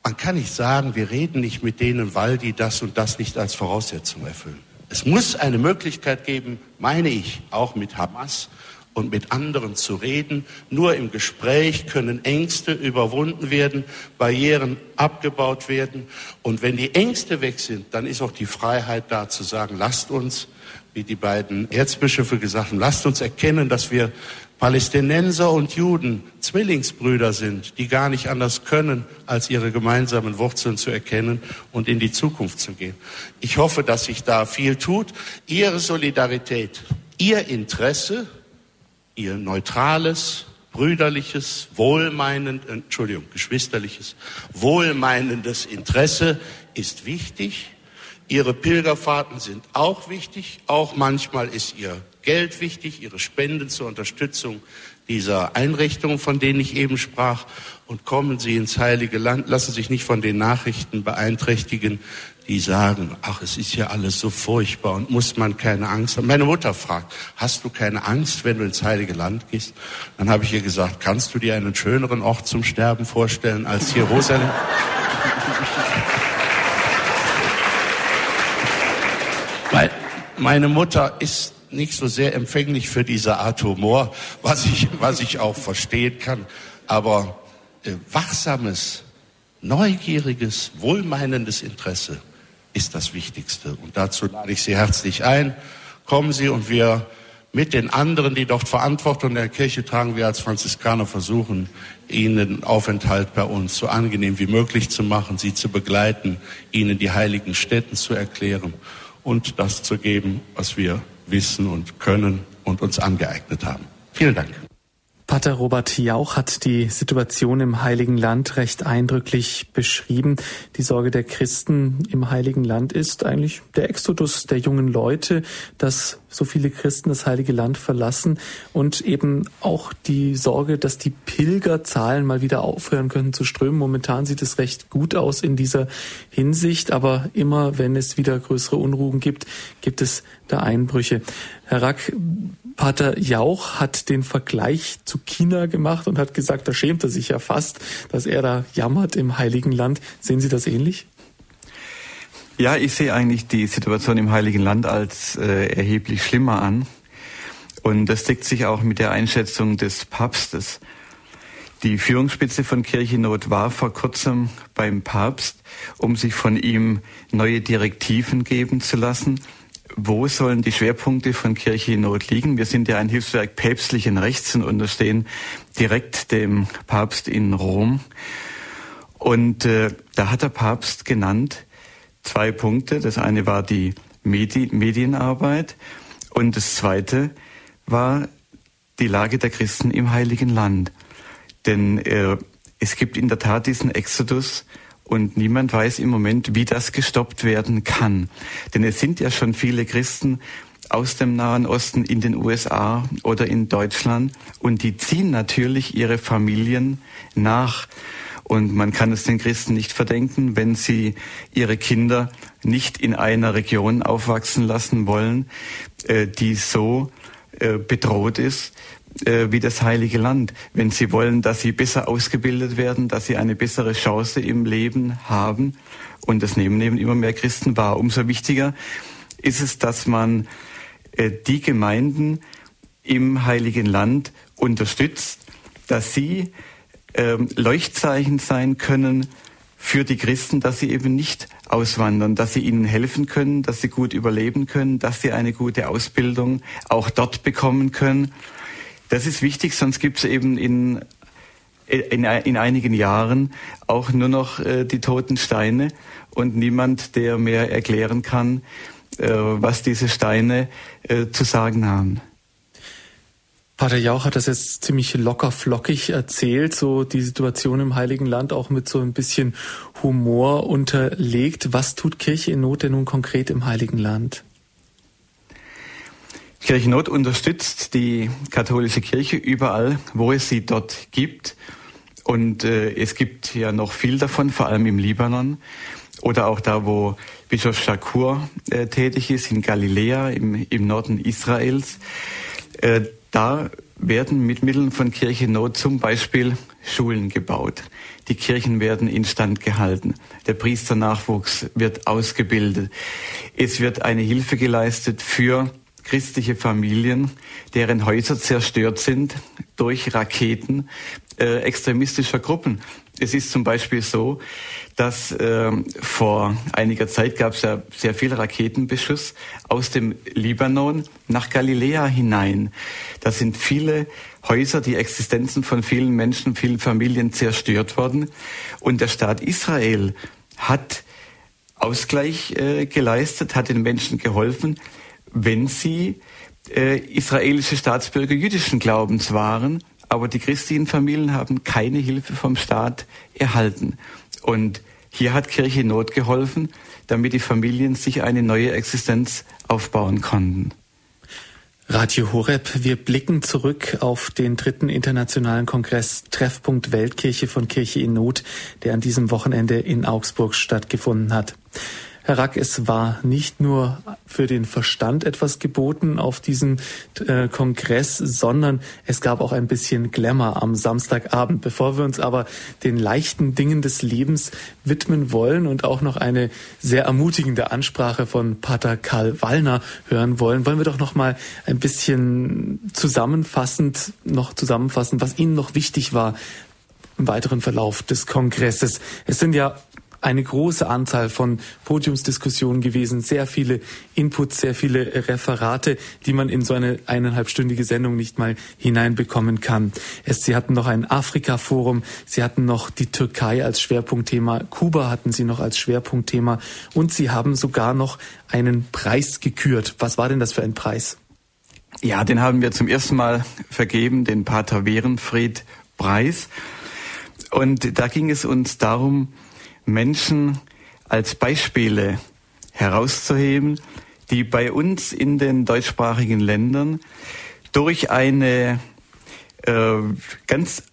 man kann nicht sagen, wir reden nicht mit denen, weil die das und das nicht als Voraussetzung erfüllen. Es muss eine Möglichkeit geben, meine ich, auch mit Hamas und mit anderen zu reden. Nur im Gespräch können Ängste überwunden werden, Barrieren abgebaut werden. Und wenn die Ängste weg sind, dann ist auch die Freiheit da zu sagen, lasst uns, wie die beiden Erzbischöfe gesagt haben, lasst uns erkennen, dass wir Palästinenser und Juden Zwillingsbrüder sind, die gar nicht anders können, als ihre gemeinsamen Wurzeln zu erkennen und in die Zukunft zu gehen. Ich hoffe, dass sich da viel tut. Ihre Solidarität, Ihr Interesse, Ihr neutrales, brüderliches, wohlmeinend, Entschuldigung, geschwisterliches, wohlmeinendes Interesse ist wichtig. Ihre Pilgerfahrten sind auch wichtig. Auch manchmal ist Ihr Geld wichtig, Ihre Spenden zur Unterstützung dieser Einrichtungen, von denen ich eben sprach. Und kommen Sie ins Heilige Land, lassen Sie sich nicht von den Nachrichten beeinträchtigen, die sagen, ach, es ist ja alles so furchtbar und muss man keine Angst haben. Meine Mutter fragt, hast du keine Angst, wenn du ins Heilige Land gehst? Dann habe ich ihr gesagt, kannst du dir einen schöneren Ort zum Sterben vorstellen als Jerusalem? Weil meine Mutter ist nicht so sehr empfänglich für diese Art Humor, was ich, was ich auch verstehen kann. Aber äh, wachsames, neugieriges, wohlmeinendes Interesse ist das Wichtigste. Und dazu lade ich Sie herzlich ein. Kommen Sie und wir mit den anderen, die dort Verantwortung der Kirche tragen, wir als Franziskaner versuchen, ihnen Aufenthalt bei uns so angenehm wie möglich zu machen, sie zu begleiten, ihnen die heiligen Stätten zu erklären und das zu geben, was wir wissen und können und uns angeeignet haben. Vielen Dank. Pater Robert Jauch hat die Situation im Heiligen Land recht eindrücklich beschrieben. Die Sorge der Christen im Heiligen Land ist eigentlich der Exodus der jungen Leute, dass so viele Christen das Heilige Land verlassen und eben auch die Sorge, dass die Pilgerzahlen mal wieder aufhören können zu strömen. Momentan sieht es recht gut aus in dieser Hinsicht, aber immer wenn es wieder größere Unruhen gibt, gibt es da Einbrüche. Herr Rack, Pater Jauch hat den Vergleich zu China gemacht und hat gesagt, da schämt er sich ja fast, dass er da jammert im Heiligen Land. Sehen Sie das ähnlich? Ja, ich sehe eigentlich die Situation im Heiligen Land als äh, erheblich schlimmer an. Und das deckt sich auch mit der Einschätzung des Papstes. Die Führungsspitze von Kirchennot war vor kurzem beim Papst, um sich von ihm neue Direktiven geben zu lassen wo sollen die Schwerpunkte von Kirche in Not liegen? Wir sind ja ein Hilfswerk päpstlichen Rechts und unterstehen direkt dem Papst in Rom. Und äh, da hat der Papst genannt zwei Punkte. Das eine war die Medi Medienarbeit und das zweite war die Lage der Christen im Heiligen Land. Denn äh, es gibt in der Tat diesen Exodus und niemand weiß im Moment, wie das gestoppt werden kann. Denn es sind ja schon viele Christen aus dem Nahen Osten in den USA oder in Deutschland und die ziehen natürlich ihre Familien nach. Und man kann es den Christen nicht verdenken, wenn sie ihre Kinder nicht in einer Region aufwachsen lassen wollen, äh, die so äh, bedroht ist, äh, wie das Heilige Land. Wenn sie wollen, dass sie besser ausgebildet werden, dass sie eine bessere Chance im Leben haben, und das nehmen eben immer mehr Christen wahr, umso wichtiger ist es, dass man äh, die Gemeinden im Heiligen Land unterstützt, dass sie ähm, Leuchtzeichen sein können für die Christen, dass sie eben nicht auswandern, dass sie ihnen helfen können, dass sie gut überleben können, dass sie eine gute Ausbildung auch dort bekommen können. Das ist wichtig, sonst gibt es eben in, in, in, einigen Jahren auch nur noch äh, die toten Steine und niemand, der mehr erklären kann, äh, was diese Steine äh, zu sagen haben. Pater Jauch hat das jetzt ziemlich locker flockig erzählt, so die Situation im Heiligen Land auch mit so ein bisschen Humor unterlegt. Was tut Kirche in Not denn nun konkret im Heiligen Land? Kirche Not unterstützt die katholische Kirche überall, wo es sie dort gibt. Und äh, es gibt ja noch viel davon, vor allem im Libanon oder auch da, wo Bischof Shakur äh, tätig ist, in Galiläa, im, im Norden Israels. Äh, da werden mit Mitteln von Kirchennot zum Beispiel Schulen gebaut. Die Kirchen werden instand gehalten. Der Priesternachwuchs wird ausgebildet. Es wird eine Hilfe geleistet für christliche Familien, deren Häuser zerstört sind durch Raketen äh, extremistischer Gruppen. Es ist zum Beispiel so, dass äh, vor einiger Zeit gab es ja sehr viel Raketenbeschuss aus dem Libanon nach Galiläa hinein. Da sind viele Häuser, die Existenzen von vielen Menschen, vielen Familien zerstört worden. Und der Staat Israel hat Ausgleich äh, geleistet, hat den Menschen geholfen, wenn sie äh, israelische Staatsbürger jüdischen Glaubens waren, aber die christlichen Familien haben keine Hilfe vom Staat erhalten. Und hier hat Kirche Not geholfen, damit die Familien sich eine neue Existenz aufbauen konnten. Radio Horeb, wir blicken zurück auf den dritten internationalen Kongress Treffpunkt Weltkirche von Kirche in Not, der an diesem Wochenende in Augsburg stattgefunden hat. Herr Rack, es war nicht nur für den Verstand etwas geboten auf diesem äh, Kongress, sondern es gab auch ein bisschen Glamour am Samstagabend. Bevor wir uns aber den leichten Dingen des Lebens widmen wollen und auch noch eine sehr ermutigende Ansprache von Pater Karl Wallner hören wollen, wollen wir doch noch mal ein bisschen zusammenfassend noch zusammenfassen, was Ihnen noch wichtig war im weiteren Verlauf des Kongresses. Es sind ja eine große Anzahl von Podiumsdiskussionen gewesen, sehr viele Inputs, sehr viele Referate, die man in so eine eineinhalbstündige Sendung nicht mal hineinbekommen kann. Es, Sie hatten noch ein Afrika-Forum, Sie hatten noch die Türkei als Schwerpunktthema, Kuba hatten Sie noch als Schwerpunktthema und Sie haben sogar noch einen Preis gekürt. Was war denn das für ein Preis? Ja, den haben wir zum ersten Mal vergeben, den Pater Werenfried Preis. Und da ging es uns darum, Menschen als Beispiele herauszuheben, die bei uns in den deutschsprachigen Ländern durch eine äh, ganz,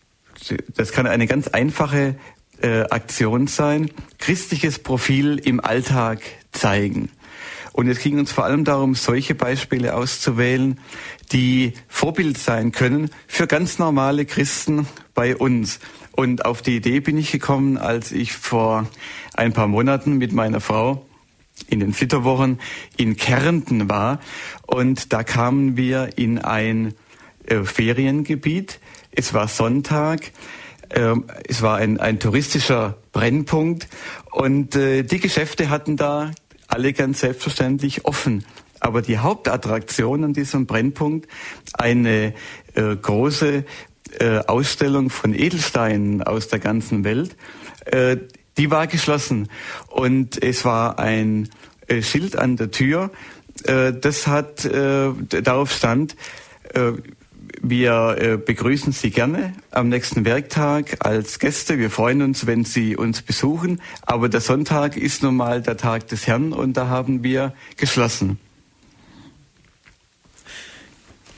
das kann eine ganz einfache äh, Aktion sein, christliches Profil im Alltag zeigen. Und es ging uns vor allem darum, solche Beispiele auszuwählen, die Vorbild sein können für ganz normale Christen bei uns. Und auf die Idee bin ich gekommen, als ich vor ein paar Monaten mit meiner Frau in den Flitterwochen in Kärnten war. Und da kamen wir in ein äh, Feriengebiet. Es war Sonntag. Äh, es war ein, ein touristischer Brennpunkt. Und äh, die Geschäfte hatten da alle ganz selbstverständlich offen. Aber die Hauptattraktion an diesem Brennpunkt, eine äh, große äh, Ausstellung von Edelsteinen aus der ganzen Welt, äh, die war geschlossen. Und es war ein äh, Schild an der Tür, äh, das hat, äh, darauf stand, wir begrüßen Sie gerne am nächsten Werktag als Gäste. Wir freuen uns, wenn Sie uns besuchen. Aber der Sonntag ist nun mal der Tag des Herrn und da haben wir geschlossen.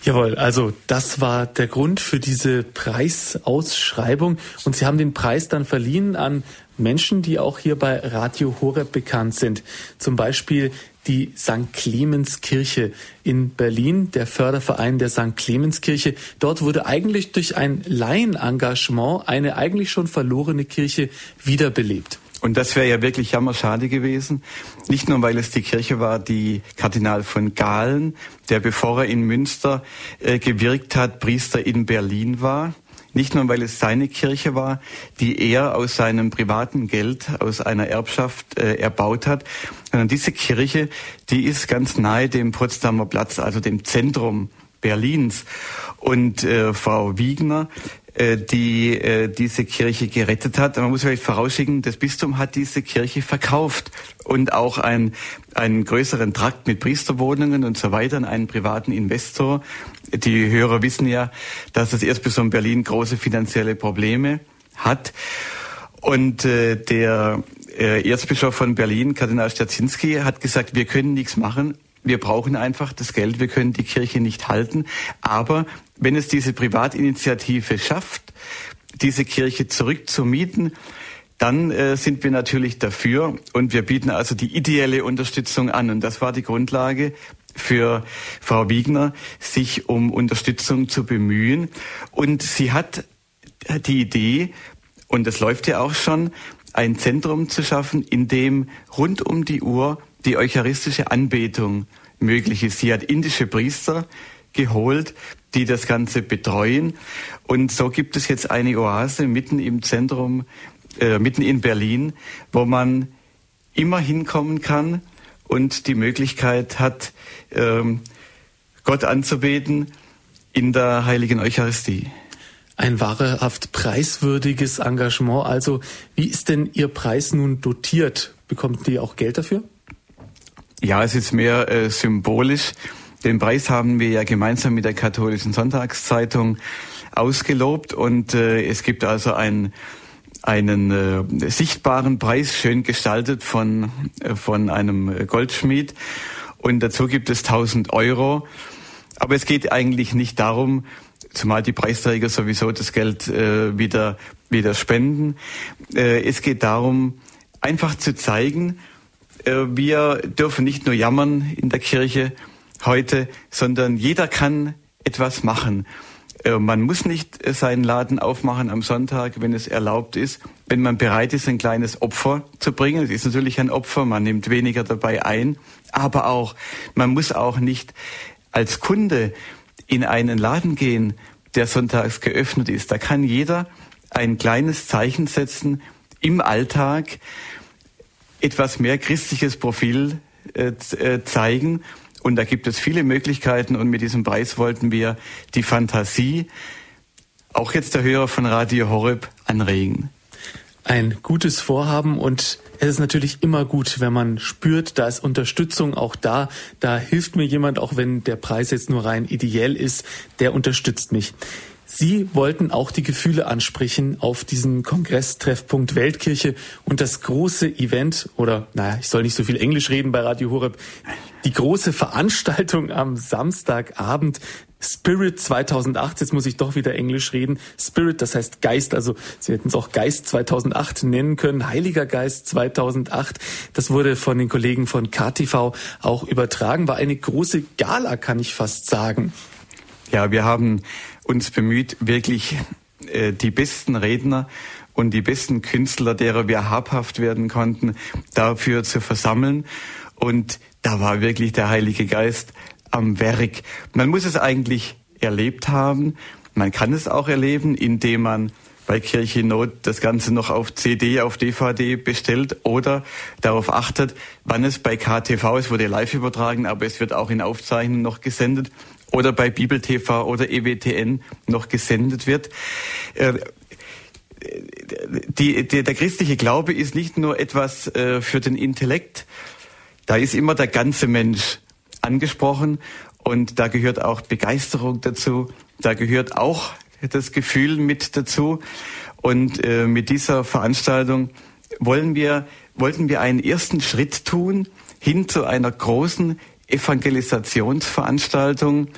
Jawohl, also das war der Grund für diese Preisausschreibung und Sie haben den Preis dann verliehen an Menschen, die auch hier bei Radio Horeb bekannt sind. Zum Beispiel die St. Clemens Kirche in Berlin, der Förderverein der St. Clemens Kirche. Dort wurde eigentlich durch ein Laienengagement eine eigentlich schon verlorene Kirche wiederbelebt. Und das wäre ja wirklich jammerschade gewesen. Nicht nur, weil es die Kirche war, die Kardinal von Galen, der bevor er in Münster äh, gewirkt hat, Priester in Berlin war. Nicht nur, weil es seine Kirche war, die er aus seinem privaten Geld, aus einer Erbschaft äh, erbaut hat, sondern diese Kirche, die ist ganz nahe dem Potsdamer Platz, also dem Zentrum Berlins. Und äh, Frau Wiegner die äh, diese Kirche gerettet hat. Man muss vielleicht vorausschicken, das Bistum hat diese Kirche verkauft und auch ein, einen größeren Trakt mit Priesterwohnungen und so weiter an einen privaten Investor. Die Hörer wissen ja, dass das Erzbistum Berlin große finanzielle Probleme hat. Und äh, der äh, Erzbischof von Berlin, Kardinal Stadzinski, hat gesagt, wir können nichts machen, wir brauchen einfach das Geld, wir können die Kirche nicht halten. Aber wenn es diese Privatinitiative schafft, diese Kirche zurückzumieten, dann äh, sind wir natürlich dafür und wir bieten also die ideelle Unterstützung an. Und das war die Grundlage für Frau Wiegner, sich um Unterstützung zu bemühen. Und sie hat die Idee, und das läuft ja auch schon, ein Zentrum zu schaffen, in dem rund um die Uhr die eucharistische Anbetung möglich ist. Sie hat indische Priester geholt, die das Ganze betreuen. Und so gibt es jetzt eine Oase mitten im Zentrum, äh, mitten in Berlin, wo man immer hinkommen kann und die Möglichkeit hat, ähm, Gott anzubeten in der heiligen Eucharistie. Ein wahrhaft preiswürdiges Engagement. Also, wie ist denn Ihr Preis nun dotiert? Bekommt ihr auch Geld dafür? Ja, es ist mehr äh, symbolisch. Den Preis haben wir ja gemeinsam mit der Katholischen Sonntagszeitung ausgelobt und äh, es gibt also ein, einen äh, sichtbaren Preis, schön gestaltet von, äh, von einem Goldschmied und dazu gibt es 1000 Euro. Aber es geht eigentlich nicht darum, zumal die Preisträger sowieso das Geld äh, wieder, wieder spenden. Äh, es geht darum, einfach zu zeigen, wir dürfen nicht nur jammern in der Kirche heute, sondern jeder kann etwas machen. Äh, man muss nicht seinen Laden aufmachen am Sonntag, wenn es erlaubt ist. Wenn man bereit ist, ein kleines Opfer zu bringen, es ist natürlich ein Opfer, man nimmt weniger dabei ein, aber auch, man muss auch nicht als Kunde in einen Laden gehen, der sonntags geöffnet ist. Da kann jeder ein kleines Zeichen setzen im Alltag, etwas mehr christliches Profil äh, äh, zeigen. Und da gibt es viele Möglichkeiten. Und mit diesem Preis wollten wir die Fantasie, auch jetzt der Hörer von Radio Horeb, anregen. Ein gutes Vorhaben und es ist natürlich immer gut, wenn man spürt, da ist Unterstützung auch da. Da hilft mir jemand, auch wenn der Preis jetzt nur rein ideell ist, der unterstützt mich. Sie wollten auch die Gefühle ansprechen auf diesen Kongresstreffpunkt Weltkirche und das große Event oder, naja, ich soll nicht so viel Englisch reden bei Radio Horeb, die große Veranstaltung am Samstagabend Spirit 2008, jetzt muss ich doch wieder Englisch reden. Spirit, das heißt Geist, also Sie hätten es auch Geist 2008 nennen können, Heiliger Geist 2008. Das wurde von den Kollegen von KTV auch übertragen, war eine große Gala, kann ich fast sagen. Ja, wir haben uns bemüht, wirklich äh, die besten Redner und die besten Künstler, derer wir habhaft werden konnten, dafür zu versammeln. Und da war wirklich der Heilige Geist am Werk. Man muss es eigentlich erlebt haben. Man kann es auch erleben, indem man bei Kirche Not das Ganze noch auf CD, auf DVD bestellt oder darauf achtet, wann es bei KTV, es wurde live übertragen, aber es wird auch in Aufzeichnungen noch gesendet, oder bei Bibel TV oder EWTN noch gesendet wird. Äh, die, die, der christliche Glaube ist nicht nur etwas äh, für den Intellekt, da ist immer der ganze Mensch angesprochen und da gehört auch Begeisterung dazu, da gehört auch das Gefühl mit dazu. Und äh, mit dieser Veranstaltung wollen wir, wollten wir einen ersten Schritt tun hin zu einer großen Evangelisationsveranstaltung,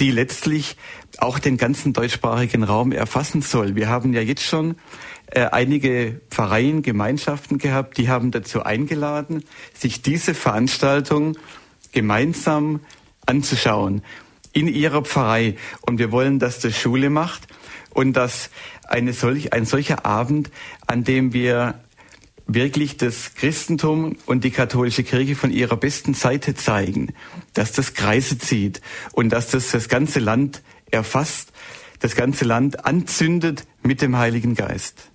die letztlich auch den ganzen deutschsprachigen Raum erfassen soll. Wir haben ja jetzt schon äh, einige Pfarreien, Gemeinschaften gehabt, die haben dazu eingeladen, sich diese Veranstaltung gemeinsam anzuschauen in ihrer Pfarrei. Und wir wollen, dass das Schule macht und dass eine solch, ein solcher Abend, an dem wir wirklich das Christentum und die katholische Kirche von ihrer besten Seite zeigen, dass das Kreise zieht und dass das das ganze Land erfasst, das ganze Land anzündet mit dem Heiligen Geist.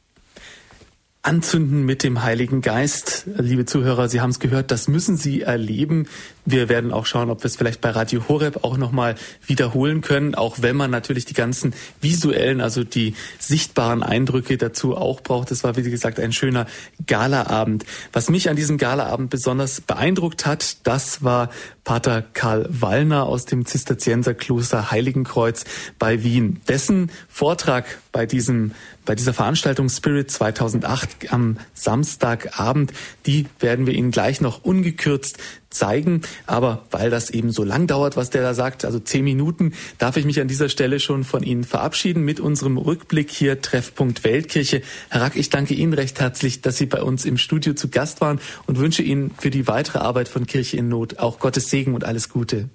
Anzünden mit dem Heiligen Geist. Liebe Zuhörer, Sie haben es gehört, das müssen Sie erleben. Wir werden auch schauen, ob wir es vielleicht bei Radio Horeb auch nochmal wiederholen können, auch wenn man natürlich die ganzen visuellen, also die sichtbaren Eindrücke dazu auch braucht. Das war, wie gesagt, ein schöner Galaabend. Was mich an diesem Galaabend besonders beeindruckt hat, das war Pater Karl Wallner aus dem Zisterzienserkloster Heiligenkreuz bei Wien. Dessen Vortrag bei diesem bei dieser Veranstaltung Spirit 2008 am Samstagabend, die werden wir Ihnen gleich noch ungekürzt zeigen. Aber weil das eben so lang dauert, was der da sagt, also zehn Minuten, darf ich mich an dieser Stelle schon von Ihnen verabschieden mit unserem Rückblick hier Treffpunkt Weltkirche. Herr Rack, ich danke Ihnen recht herzlich, dass Sie bei uns im Studio zu Gast waren und wünsche Ihnen für die weitere Arbeit von Kirche in Not auch Gottes Segen und alles Gute.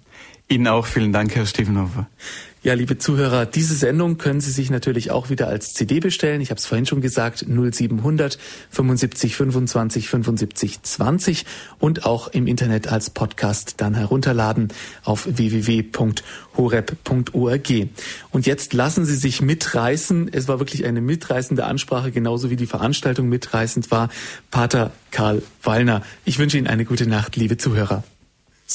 Ihnen auch vielen Dank, Herr Stevenhofer. Ja, liebe Zuhörer, diese Sendung können Sie sich natürlich auch wieder als CD bestellen. Ich habe es vorhin schon gesagt, 0700 75 25 75 20 und auch im Internet als Podcast dann herunterladen auf www.horeb.org. Und jetzt lassen Sie sich mitreißen. Es war wirklich eine mitreißende Ansprache, genauso wie die Veranstaltung mitreißend war. Pater Karl Wallner. Ich wünsche Ihnen eine gute Nacht, liebe Zuhörer.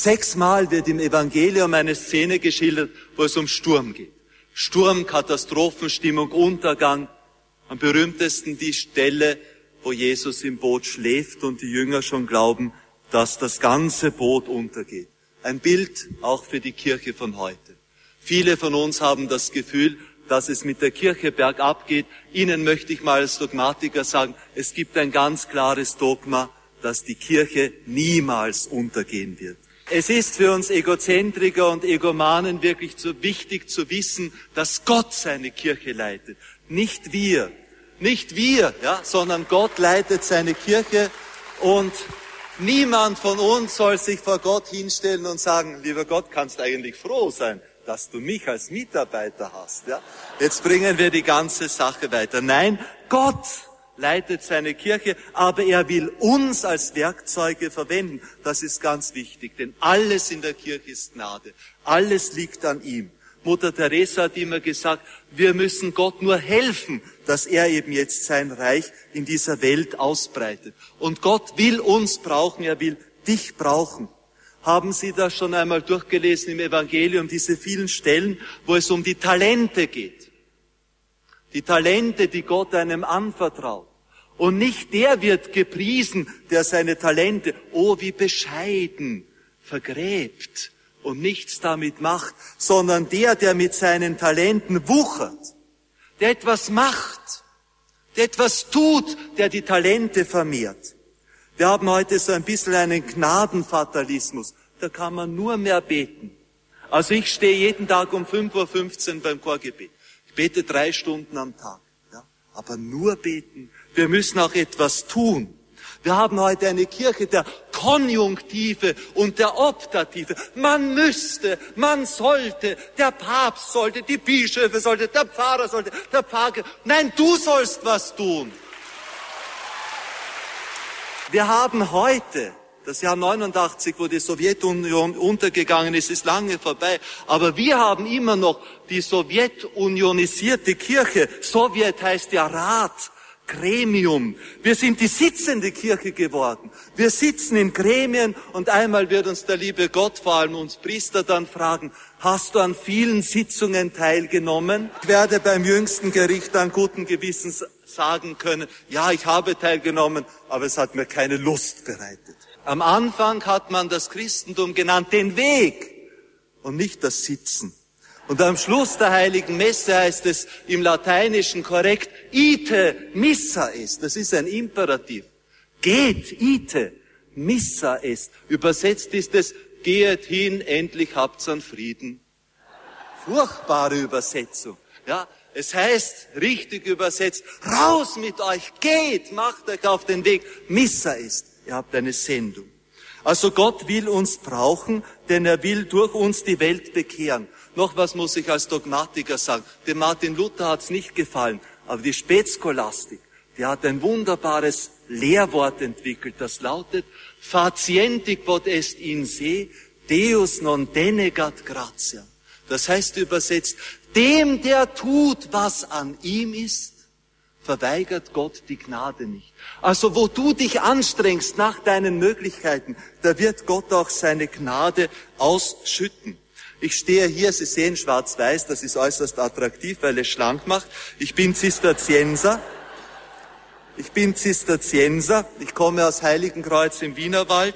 Sechsmal wird im Evangelium eine Szene geschildert, wo es um Sturm geht. Sturm, Katastrophenstimmung, Untergang. Am berühmtesten die Stelle, wo Jesus im Boot schläft und die Jünger schon glauben, dass das ganze Boot untergeht. Ein Bild auch für die Kirche von heute. Viele von uns haben das Gefühl, dass es mit der Kirche bergab geht. Ihnen möchte ich mal als Dogmatiker sagen, es gibt ein ganz klares Dogma, dass die Kirche niemals untergehen wird. Es ist für uns Egozentriker und Egomanen wirklich zu wichtig zu wissen, dass Gott seine Kirche leitet. Nicht wir. Nicht wir, ja, sondern Gott leitet seine Kirche und niemand von uns soll sich vor Gott hinstellen und sagen, lieber Gott, kannst eigentlich froh sein, dass du mich als Mitarbeiter hast, ja. Jetzt bringen wir die ganze Sache weiter. Nein, Gott leitet seine Kirche, aber er will uns als Werkzeuge verwenden. Das ist ganz wichtig, denn alles in der Kirche ist Gnade. Alles liegt an ihm. Mutter Teresa hat immer gesagt, wir müssen Gott nur helfen, dass er eben jetzt sein Reich in dieser Welt ausbreitet. Und Gott will uns brauchen, er will dich brauchen. Haben Sie das schon einmal durchgelesen im Evangelium, diese vielen Stellen, wo es um die Talente geht? Die Talente, die Gott einem anvertraut. Und nicht der wird gepriesen, der seine Talente, oh wie bescheiden, vergräbt und nichts damit macht, sondern der, der mit seinen Talenten wuchert, der etwas macht, der etwas tut, der die Talente vermehrt. Wir haben heute so ein bisschen einen Gnadenfatalismus. Da kann man nur mehr beten. Also ich stehe jeden Tag um 5.15 Uhr beim Chorgebet. Bete drei Stunden am Tag. Ja? Aber nur beten wir müssen auch etwas tun. Wir haben heute eine Kirche der Konjunktive und der Optative. Man müsste, man sollte, der Papst sollte, die Bischöfe sollte, der Pfarrer sollte, der Pfarrer. Nein, du sollst was tun. Wir haben heute, das Jahr 89, wo die Sowjetunion untergegangen ist, ist lange vorbei. Aber wir haben immer noch die sowjetunionisierte Kirche. Sowjet heißt ja Rat. Gremium. Wir sind die sitzende Kirche geworden. Wir sitzen in Gremien und einmal wird uns der liebe Gott, vor allem uns Priester, dann fragen, hast du an vielen Sitzungen teilgenommen? Ich werde beim jüngsten Gericht an guten Gewissens sagen können, ja, ich habe teilgenommen, aber es hat mir keine Lust bereitet. Am Anfang hat man das Christentum genannt, den Weg und nicht das Sitzen. Und am Schluss der heiligen Messe heißt es im Lateinischen korrekt, ite missa est. Das ist ein Imperativ. Geht, ite, missa est. Übersetzt ist es, gehet hin, endlich habt's an Frieden. Furchtbare Übersetzung. Ja, Es heißt, richtig übersetzt, raus mit euch, geht, macht euch auf den Weg. Missa ist, ihr habt eine Sendung. Also Gott will uns brauchen, denn er will durch uns die Welt bekehren. Noch was muss ich als Dogmatiker sagen. Dem Martin Luther hat's nicht gefallen, aber die Spätscholastik, die hat ein wunderbares Lehrwort entwickelt, das lautet, facienti quod est in se, Deus non denegat gratia. Das heißt übersetzt, dem, der tut, was an ihm ist, verweigert Gott die Gnade nicht. Also wo du dich anstrengst nach deinen Möglichkeiten, da wird Gott auch seine Gnade ausschütten. Ich stehe hier, Sie sehen schwarz-weiß, das ist äußerst attraktiv, weil es schlank macht. Ich bin Zisterzienser. Ich bin Zisterzienser. Ich komme aus Heiligenkreuz im Wienerwald.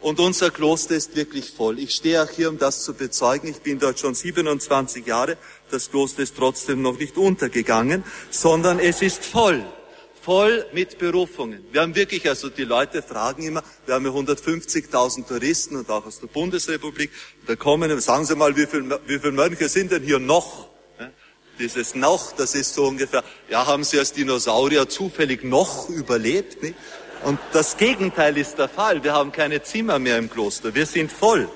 Und unser Kloster ist wirklich voll. Ich stehe auch hier, um das zu bezeugen. Ich bin dort schon 27 Jahre. Das Kloster ist trotzdem noch nicht untergegangen, sondern es ist voll. Voll mit Berufungen. Wir haben wirklich, also die Leute fragen immer, wir haben ja 150.000 Touristen und auch aus der Bundesrepublik. Da kommen, sagen Sie mal, wie viele wie viel Mönche sind denn hier noch? Dieses noch, das ist so ungefähr, ja, haben Sie als Dinosaurier zufällig noch überlebt? Nicht? Und das Gegenteil ist der Fall. Wir haben keine Zimmer mehr im Kloster. Wir sind voll.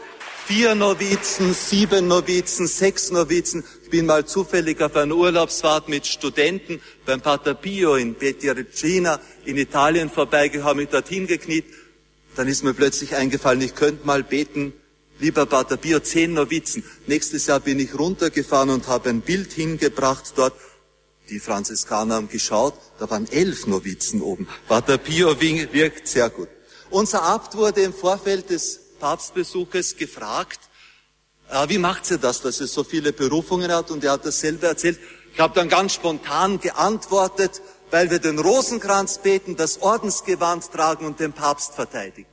Vier Novizen, sieben Novizen, sechs Novizen. Ich bin mal zufällig auf einer Urlaubsfahrt mit Studenten beim Pater Pio in Pietrelcina in Italien vorbeigekommen, mich dorthin gekniet. Dann ist mir plötzlich eingefallen, ich könnte mal beten, lieber Pater Pio, zehn Novizen. Nächstes Jahr bin ich runtergefahren und habe ein Bild hingebracht dort die Franziskaner haben geschaut, da waren elf Novizen oben. Pater Pio wirkt sehr gut. Unser Abt wurde im Vorfeld des Papstbesuches gefragt, äh, wie macht sie das, dass er so viele Berufungen hat? Und er hat dasselbe erzählt. Ich habe dann ganz spontan geantwortet, weil wir den Rosenkranz beten, das Ordensgewand tragen und den Papst verteidigen.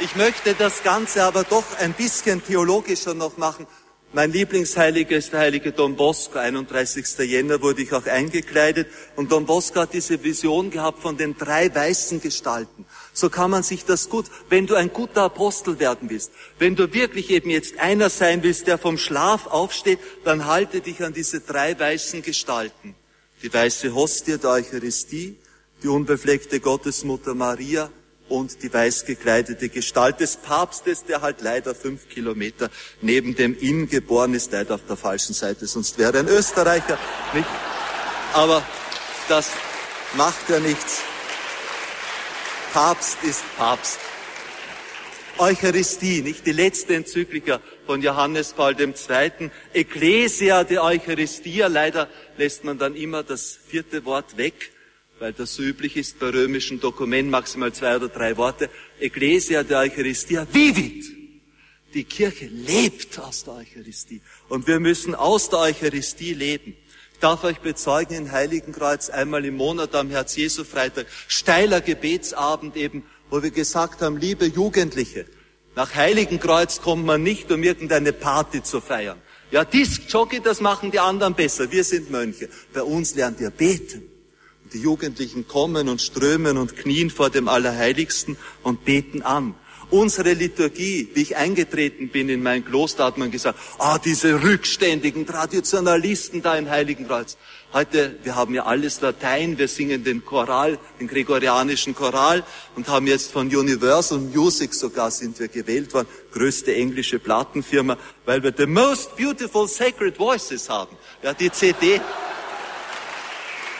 Ich möchte das Ganze aber doch ein bisschen theologischer noch machen. Mein Lieblingsheiliger ist der heilige Don Bosco. 31. Jänner wurde ich auch eingekleidet. Und Don Bosco hat diese Vision gehabt von den drei weißen Gestalten. So kann man sich das gut, wenn du ein guter Apostel werden willst, wenn du wirklich eben jetzt einer sein willst, der vom Schlaf aufsteht, dann halte dich an diese drei weißen Gestalten. Die weiße Hostie der Eucharistie, die unbefleckte Gottesmutter Maria und die weiß gekleidete Gestalt des Papstes, der halt leider fünf Kilometer neben dem Inn geboren ist, leider auf der falschen Seite, sonst wäre ein Österreicher. Nicht? Aber das macht ja nichts. Papst ist Papst. Eucharistie, nicht die letzte Enzyklika von Johannes Paul II. Ecclesia de Eucharistia. Leider lässt man dann immer das vierte Wort weg weil das so üblich ist bei römischen Dokumenten, maximal zwei oder drei Worte. Ecclesia de Eucharistia vivit. Die Kirche lebt aus der Eucharistie. Und wir müssen aus der Eucharistie leben. Ich darf euch bezeugen, in Heiligenkreuz einmal im Monat am Herz-Jesu-Freitag, steiler Gebetsabend eben, wo wir gesagt haben, liebe Jugendliche, nach Heiligenkreuz kommt man nicht, um irgendeine Party zu feiern. Ja, Disc Jockey, das machen die anderen besser. Wir sind Mönche. Bei uns lernt ihr beten. Die Jugendlichen kommen und strömen und knien vor dem Allerheiligsten und beten an. Unsere Liturgie, wie ich eingetreten bin in mein Kloster, hat man gesagt, ah, diese rückständigen Traditionalisten da im Heiligenkreuz. Heute, wir haben ja alles Latein, wir singen den Choral, den gregorianischen Choral und haben jetzt von Universal Music sogar sind wir gewählt worden, größte englische Plattenfirma, weil wir the most beautiful sacred voices haben. Ja, die CD,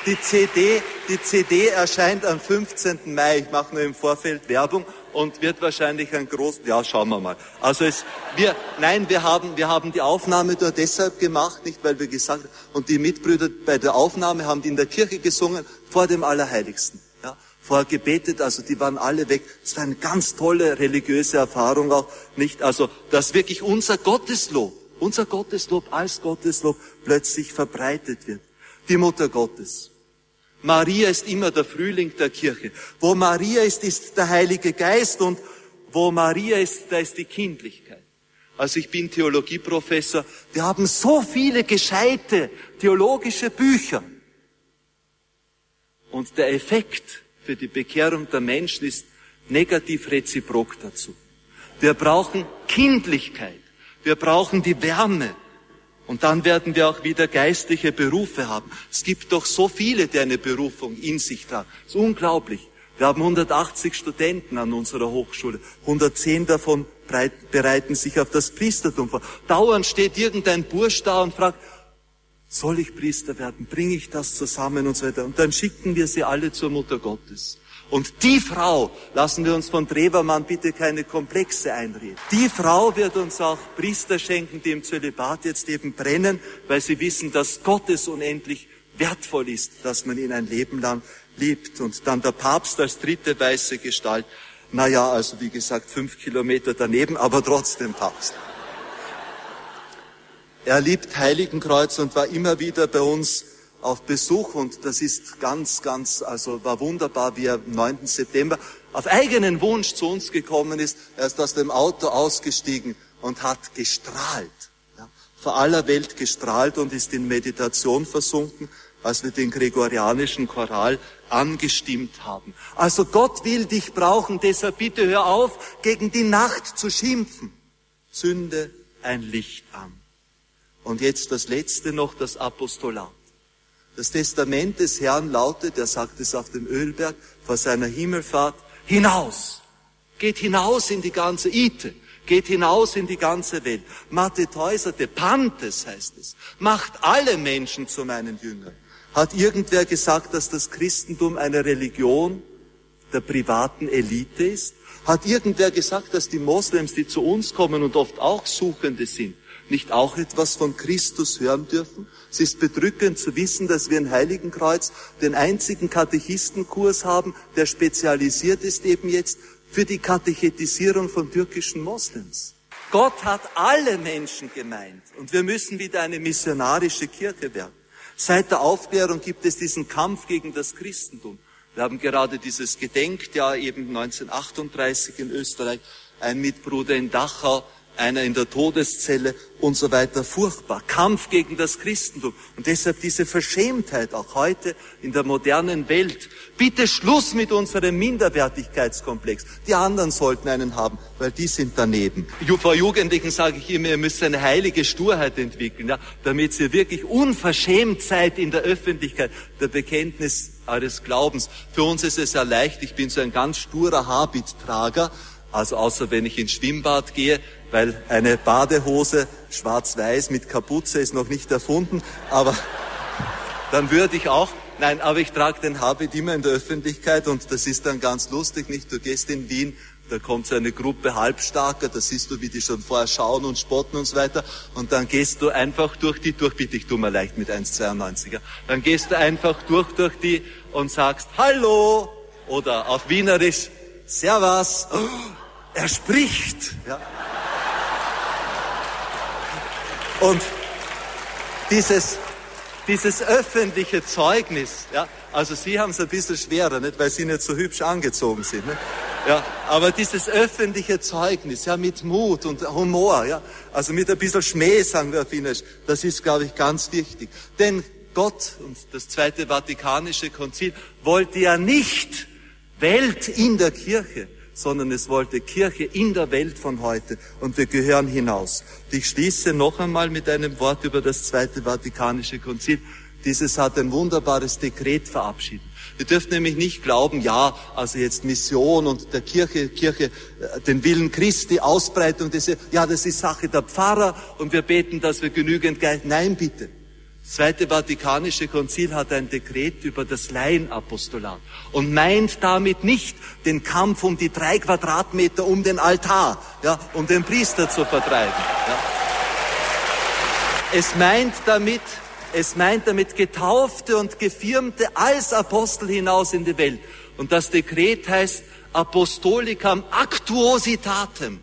die CD, die CD erscheint am 15. Mai. Ich mache nur im Vorfeld Werbung und wird wahrscheinlich ein groß, ja, schauen wir mal. Also es, wir, nein, wir haben, wir haben die Aufnahme nur deshalb gemacht, nicht weil wir gesagt haben, und die Mitbrüder bei der Aufnahme haben die in der Kirche gesungen, vor dem Allerheiligsten. Ja, vorher gebetet, also die waren alle weg. Es war eine ganz tolle religiöse Erfahrung auch, nicht? Also, dass wirklich unser Gotteslob, unser Gotteslob als Gotteslob plötzlich verbreitet wird. Die Mutter Gottes. Maria ist immer der Frühling der Kirche. Wo Maria ist, ist der Heilige Geist und wo Maria ist, da ist die Kindlichkeit. Also ich bin Theologieprofessor. Wir haben so viele gescheite theologische Bücher. Und der Effekt für die Bekehrung der Menschen ist negativ reziprok dazu. Wir brauchen Kindlichkeit. Wir brauchen die Wärme. Und dann werden wir auch wieder geistliche Berufe haben. Es gibt doch so viele, die eine Berufung in sich tragen. Das ist unglaublich. Wir haben 180 Studenten an unserer Hochschule. 110 davon bereiten sich auf das Priestertum vor. Dauernd steht irgendein Bursch da und fragt, soll ich Priester werden? Bringe ich das zusammen und so weiter? Und dann schicken wir sie alle zur Mutter Gottes. Und die Frau, lassen wir uns von Drewermann bitte keine Komplexe einreden, die Frau wird uns auch Priester schenken, die im Zölibat jetzt eben brennen, weil sie wissen, dass Gott es unendlich wertvoll ist, dass man ihn ein Leben lang liebt. Und dann der Papst als dritte weiße Gestalt. Naja, also wie gesagt, fünf Kilometer daneben, aber trotzdem Papst. Er liebt Heiligenkreuz und war immer wieder bei uns auf Besuch und das ist ganz, ganz, also war wunderbar, wie er am 9. September auf eigenen Wunsch zu uns gekommen ist. Er ist aus dem Auto ausgestiegen und hat gestrahlt, ja, vor aller Welt gestrahlt und ist in Meditation versunken, als wir den gregorianischen Choral angestimmt haben. Also Gott will dich brauchen, deshalb bitte hör auf, gegen die Nacht zu schimpfen. Zünde ein Licht an. Und jetzt das letzte noch, das Apostolat. Das Testament des Herrn lautet, er sagt es auf dem Ölberg vor seiner Himmelfahrt, hinaus. Geht hinaus in die ganze Ite. Geht hinaus in die ganze Welt. Mateteuserte, Pantes heißt es. Macht alle Menschen zu meinen Jüngern. Hat irgendwer gesagt, dass das Christentum eine Religion der privaten Elite ist? Hat irgendwer gesagt, dass die Moslems, die zu uns kommen und oft auch Suchende sind, nicht auch etwas von Christus hören dürfen? Es ist bedrückend zu wissen, dass wir in Heiligenkreuz den einzigen Katechistenkurs haben, der spezialisiert ist eben jetzt für die Katechetisierung von türkischen Moslems. Gott hat alle Menschen gemeint und wir müssen wieder eine missionarische Kirche werden. Seit der Aufklärung gibt es diesen Kampf gegen das Christentum. Wir haben gerade dieses Gedenkjahr eben 1938 in Österreich. Ein Mitbruder in Dachau einer in der Todeszelle und so weiter. Furchtbar. Kampf gegen das Christentum. Und deshalb diese Verschämtheit auch heute in der modernen Welt. Bitte Schluss mit unserem Minderwertigkeitskomplex. Die anderen sollten einen haben, weil die sind daneben. Vor Jugendlichen sage ich immer, ihr müsst eine heilige Sturheit entwickeln, ja, damit ihr wirklich unverschämt seid in der Öffentlichkeit der Bekenntnis eures Glaubens. Für uns ist es ja leicht, ich bin so ein ganz sturer Habittrager, also außer wenn ich ins Schwimmbad gehe, weil eine Badehose schwarz-weiß mit Kapuze ist noch nicht erfunden, aber dann würde ich auch, nein, aber ich trage den Habit immer in der Öffentlichkeit und das ist dann ganz lustig, nicht? Du gehst in Wien, da kommt so eine Gruppe Halbstarker, da siehst du, wie die schon vorher schauen und spotten und so weiter. Und dann gehst du einfach durch die, durch, bitte, ich tu mal leicht mit 1,92er. Dann gehst du einfach durch, durch die und sagst, Hallo! Oder auf Wienerisch, Servus! Oh, er spricht! Ja. Und dieses, dieses öffentliche Zeugnis, ja, also Sie haben es ein bisschen schwerer, nicht, weil Sie nicht so hübsch angezogen sind, nicht? ja, aber dieses öffentliche Zeugnis, ja, mit Mut und Humor, ja, also mit ein bisschen Schmäh, sagen wir auf Wienerisch, das ist, glaube ich, ganz wichtig. Denn Gott und das Zweite Vatikanische Konzil wollte ja nicht Welt in der Kirche, sondern es wollte Kirche in der Welt von heute und wir gehören hinaus. Ich schließe noch einmal mit einem Wort über das Zweite Vatikanische Konzil. Dieses hat ein wunderbares Dekret verabschiedet. Wir dürfen nämlich nicht glauben, ja, also jetzt Mission und der Kirche, Kirche, äh, den Willen Christi, Ausbreitung des, ja, das ist Sache der Pfarrer und wir beten, dass wir genügend Geist. Nein, bitte. Zweite Vatikanische Konzil hat ein Dekret über das Laienapostolat und meint damit nicht den Kampf um die drei Quadratmeter um den Altar, ja, um den Priester zu vertreiben. Ja. Es meint damit, es meint damit Getaufte und Gefirmte als Apostel hinaus in die Welt. Und das Dekret heißt Apostolicam Actuositatem.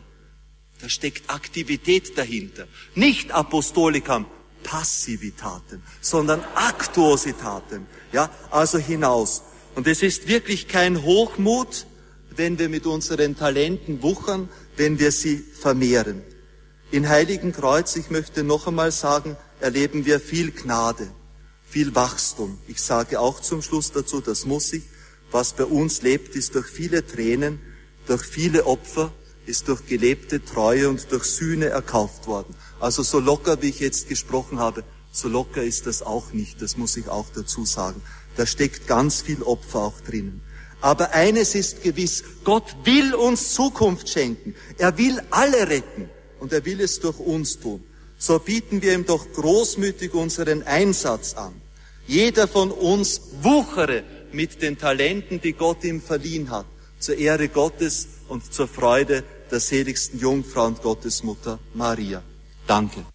Da steckt Aktivität dahinter. Nicht Apostolicam Passivitaten, sondern Aktuositaten. Ja, also hinaus. Und es ist wirklich kein Hochmut, wenn wir mit unseren Talenten wuchern, wenn wir sie vermehren. In Heiligen Kreuz, ich möchte noch einmal sagen, erleben wir viel Gnade, viel Wachstum. Ich sage auch zum Schluss dazu, das muss ich, was bei uns lebt, ist durch viele Tränen, durch viele Opfer, ist durch gelebte Treue und durch Sühne erkauft worden. Also so locker, wie ich jetzt gesprochen habe, so locker ist das auch nicht, das muss ich auch dazu sagen. Da steckt ganz viel Opfer auch drinnen. Aber eines ist gewiss, Gott will uns Zukunft schenken. Er will alle retten und er will es durch uns tun. So bieten wir ihm doch großmütig unseren Einsatz an. Jeder von uns wuchere mit den Talenten, die Gott ihm verliehen hat, zur Ehre Gottes und zur Freude der seligsten Jungfrau und Gottesmutter Maria. Danke.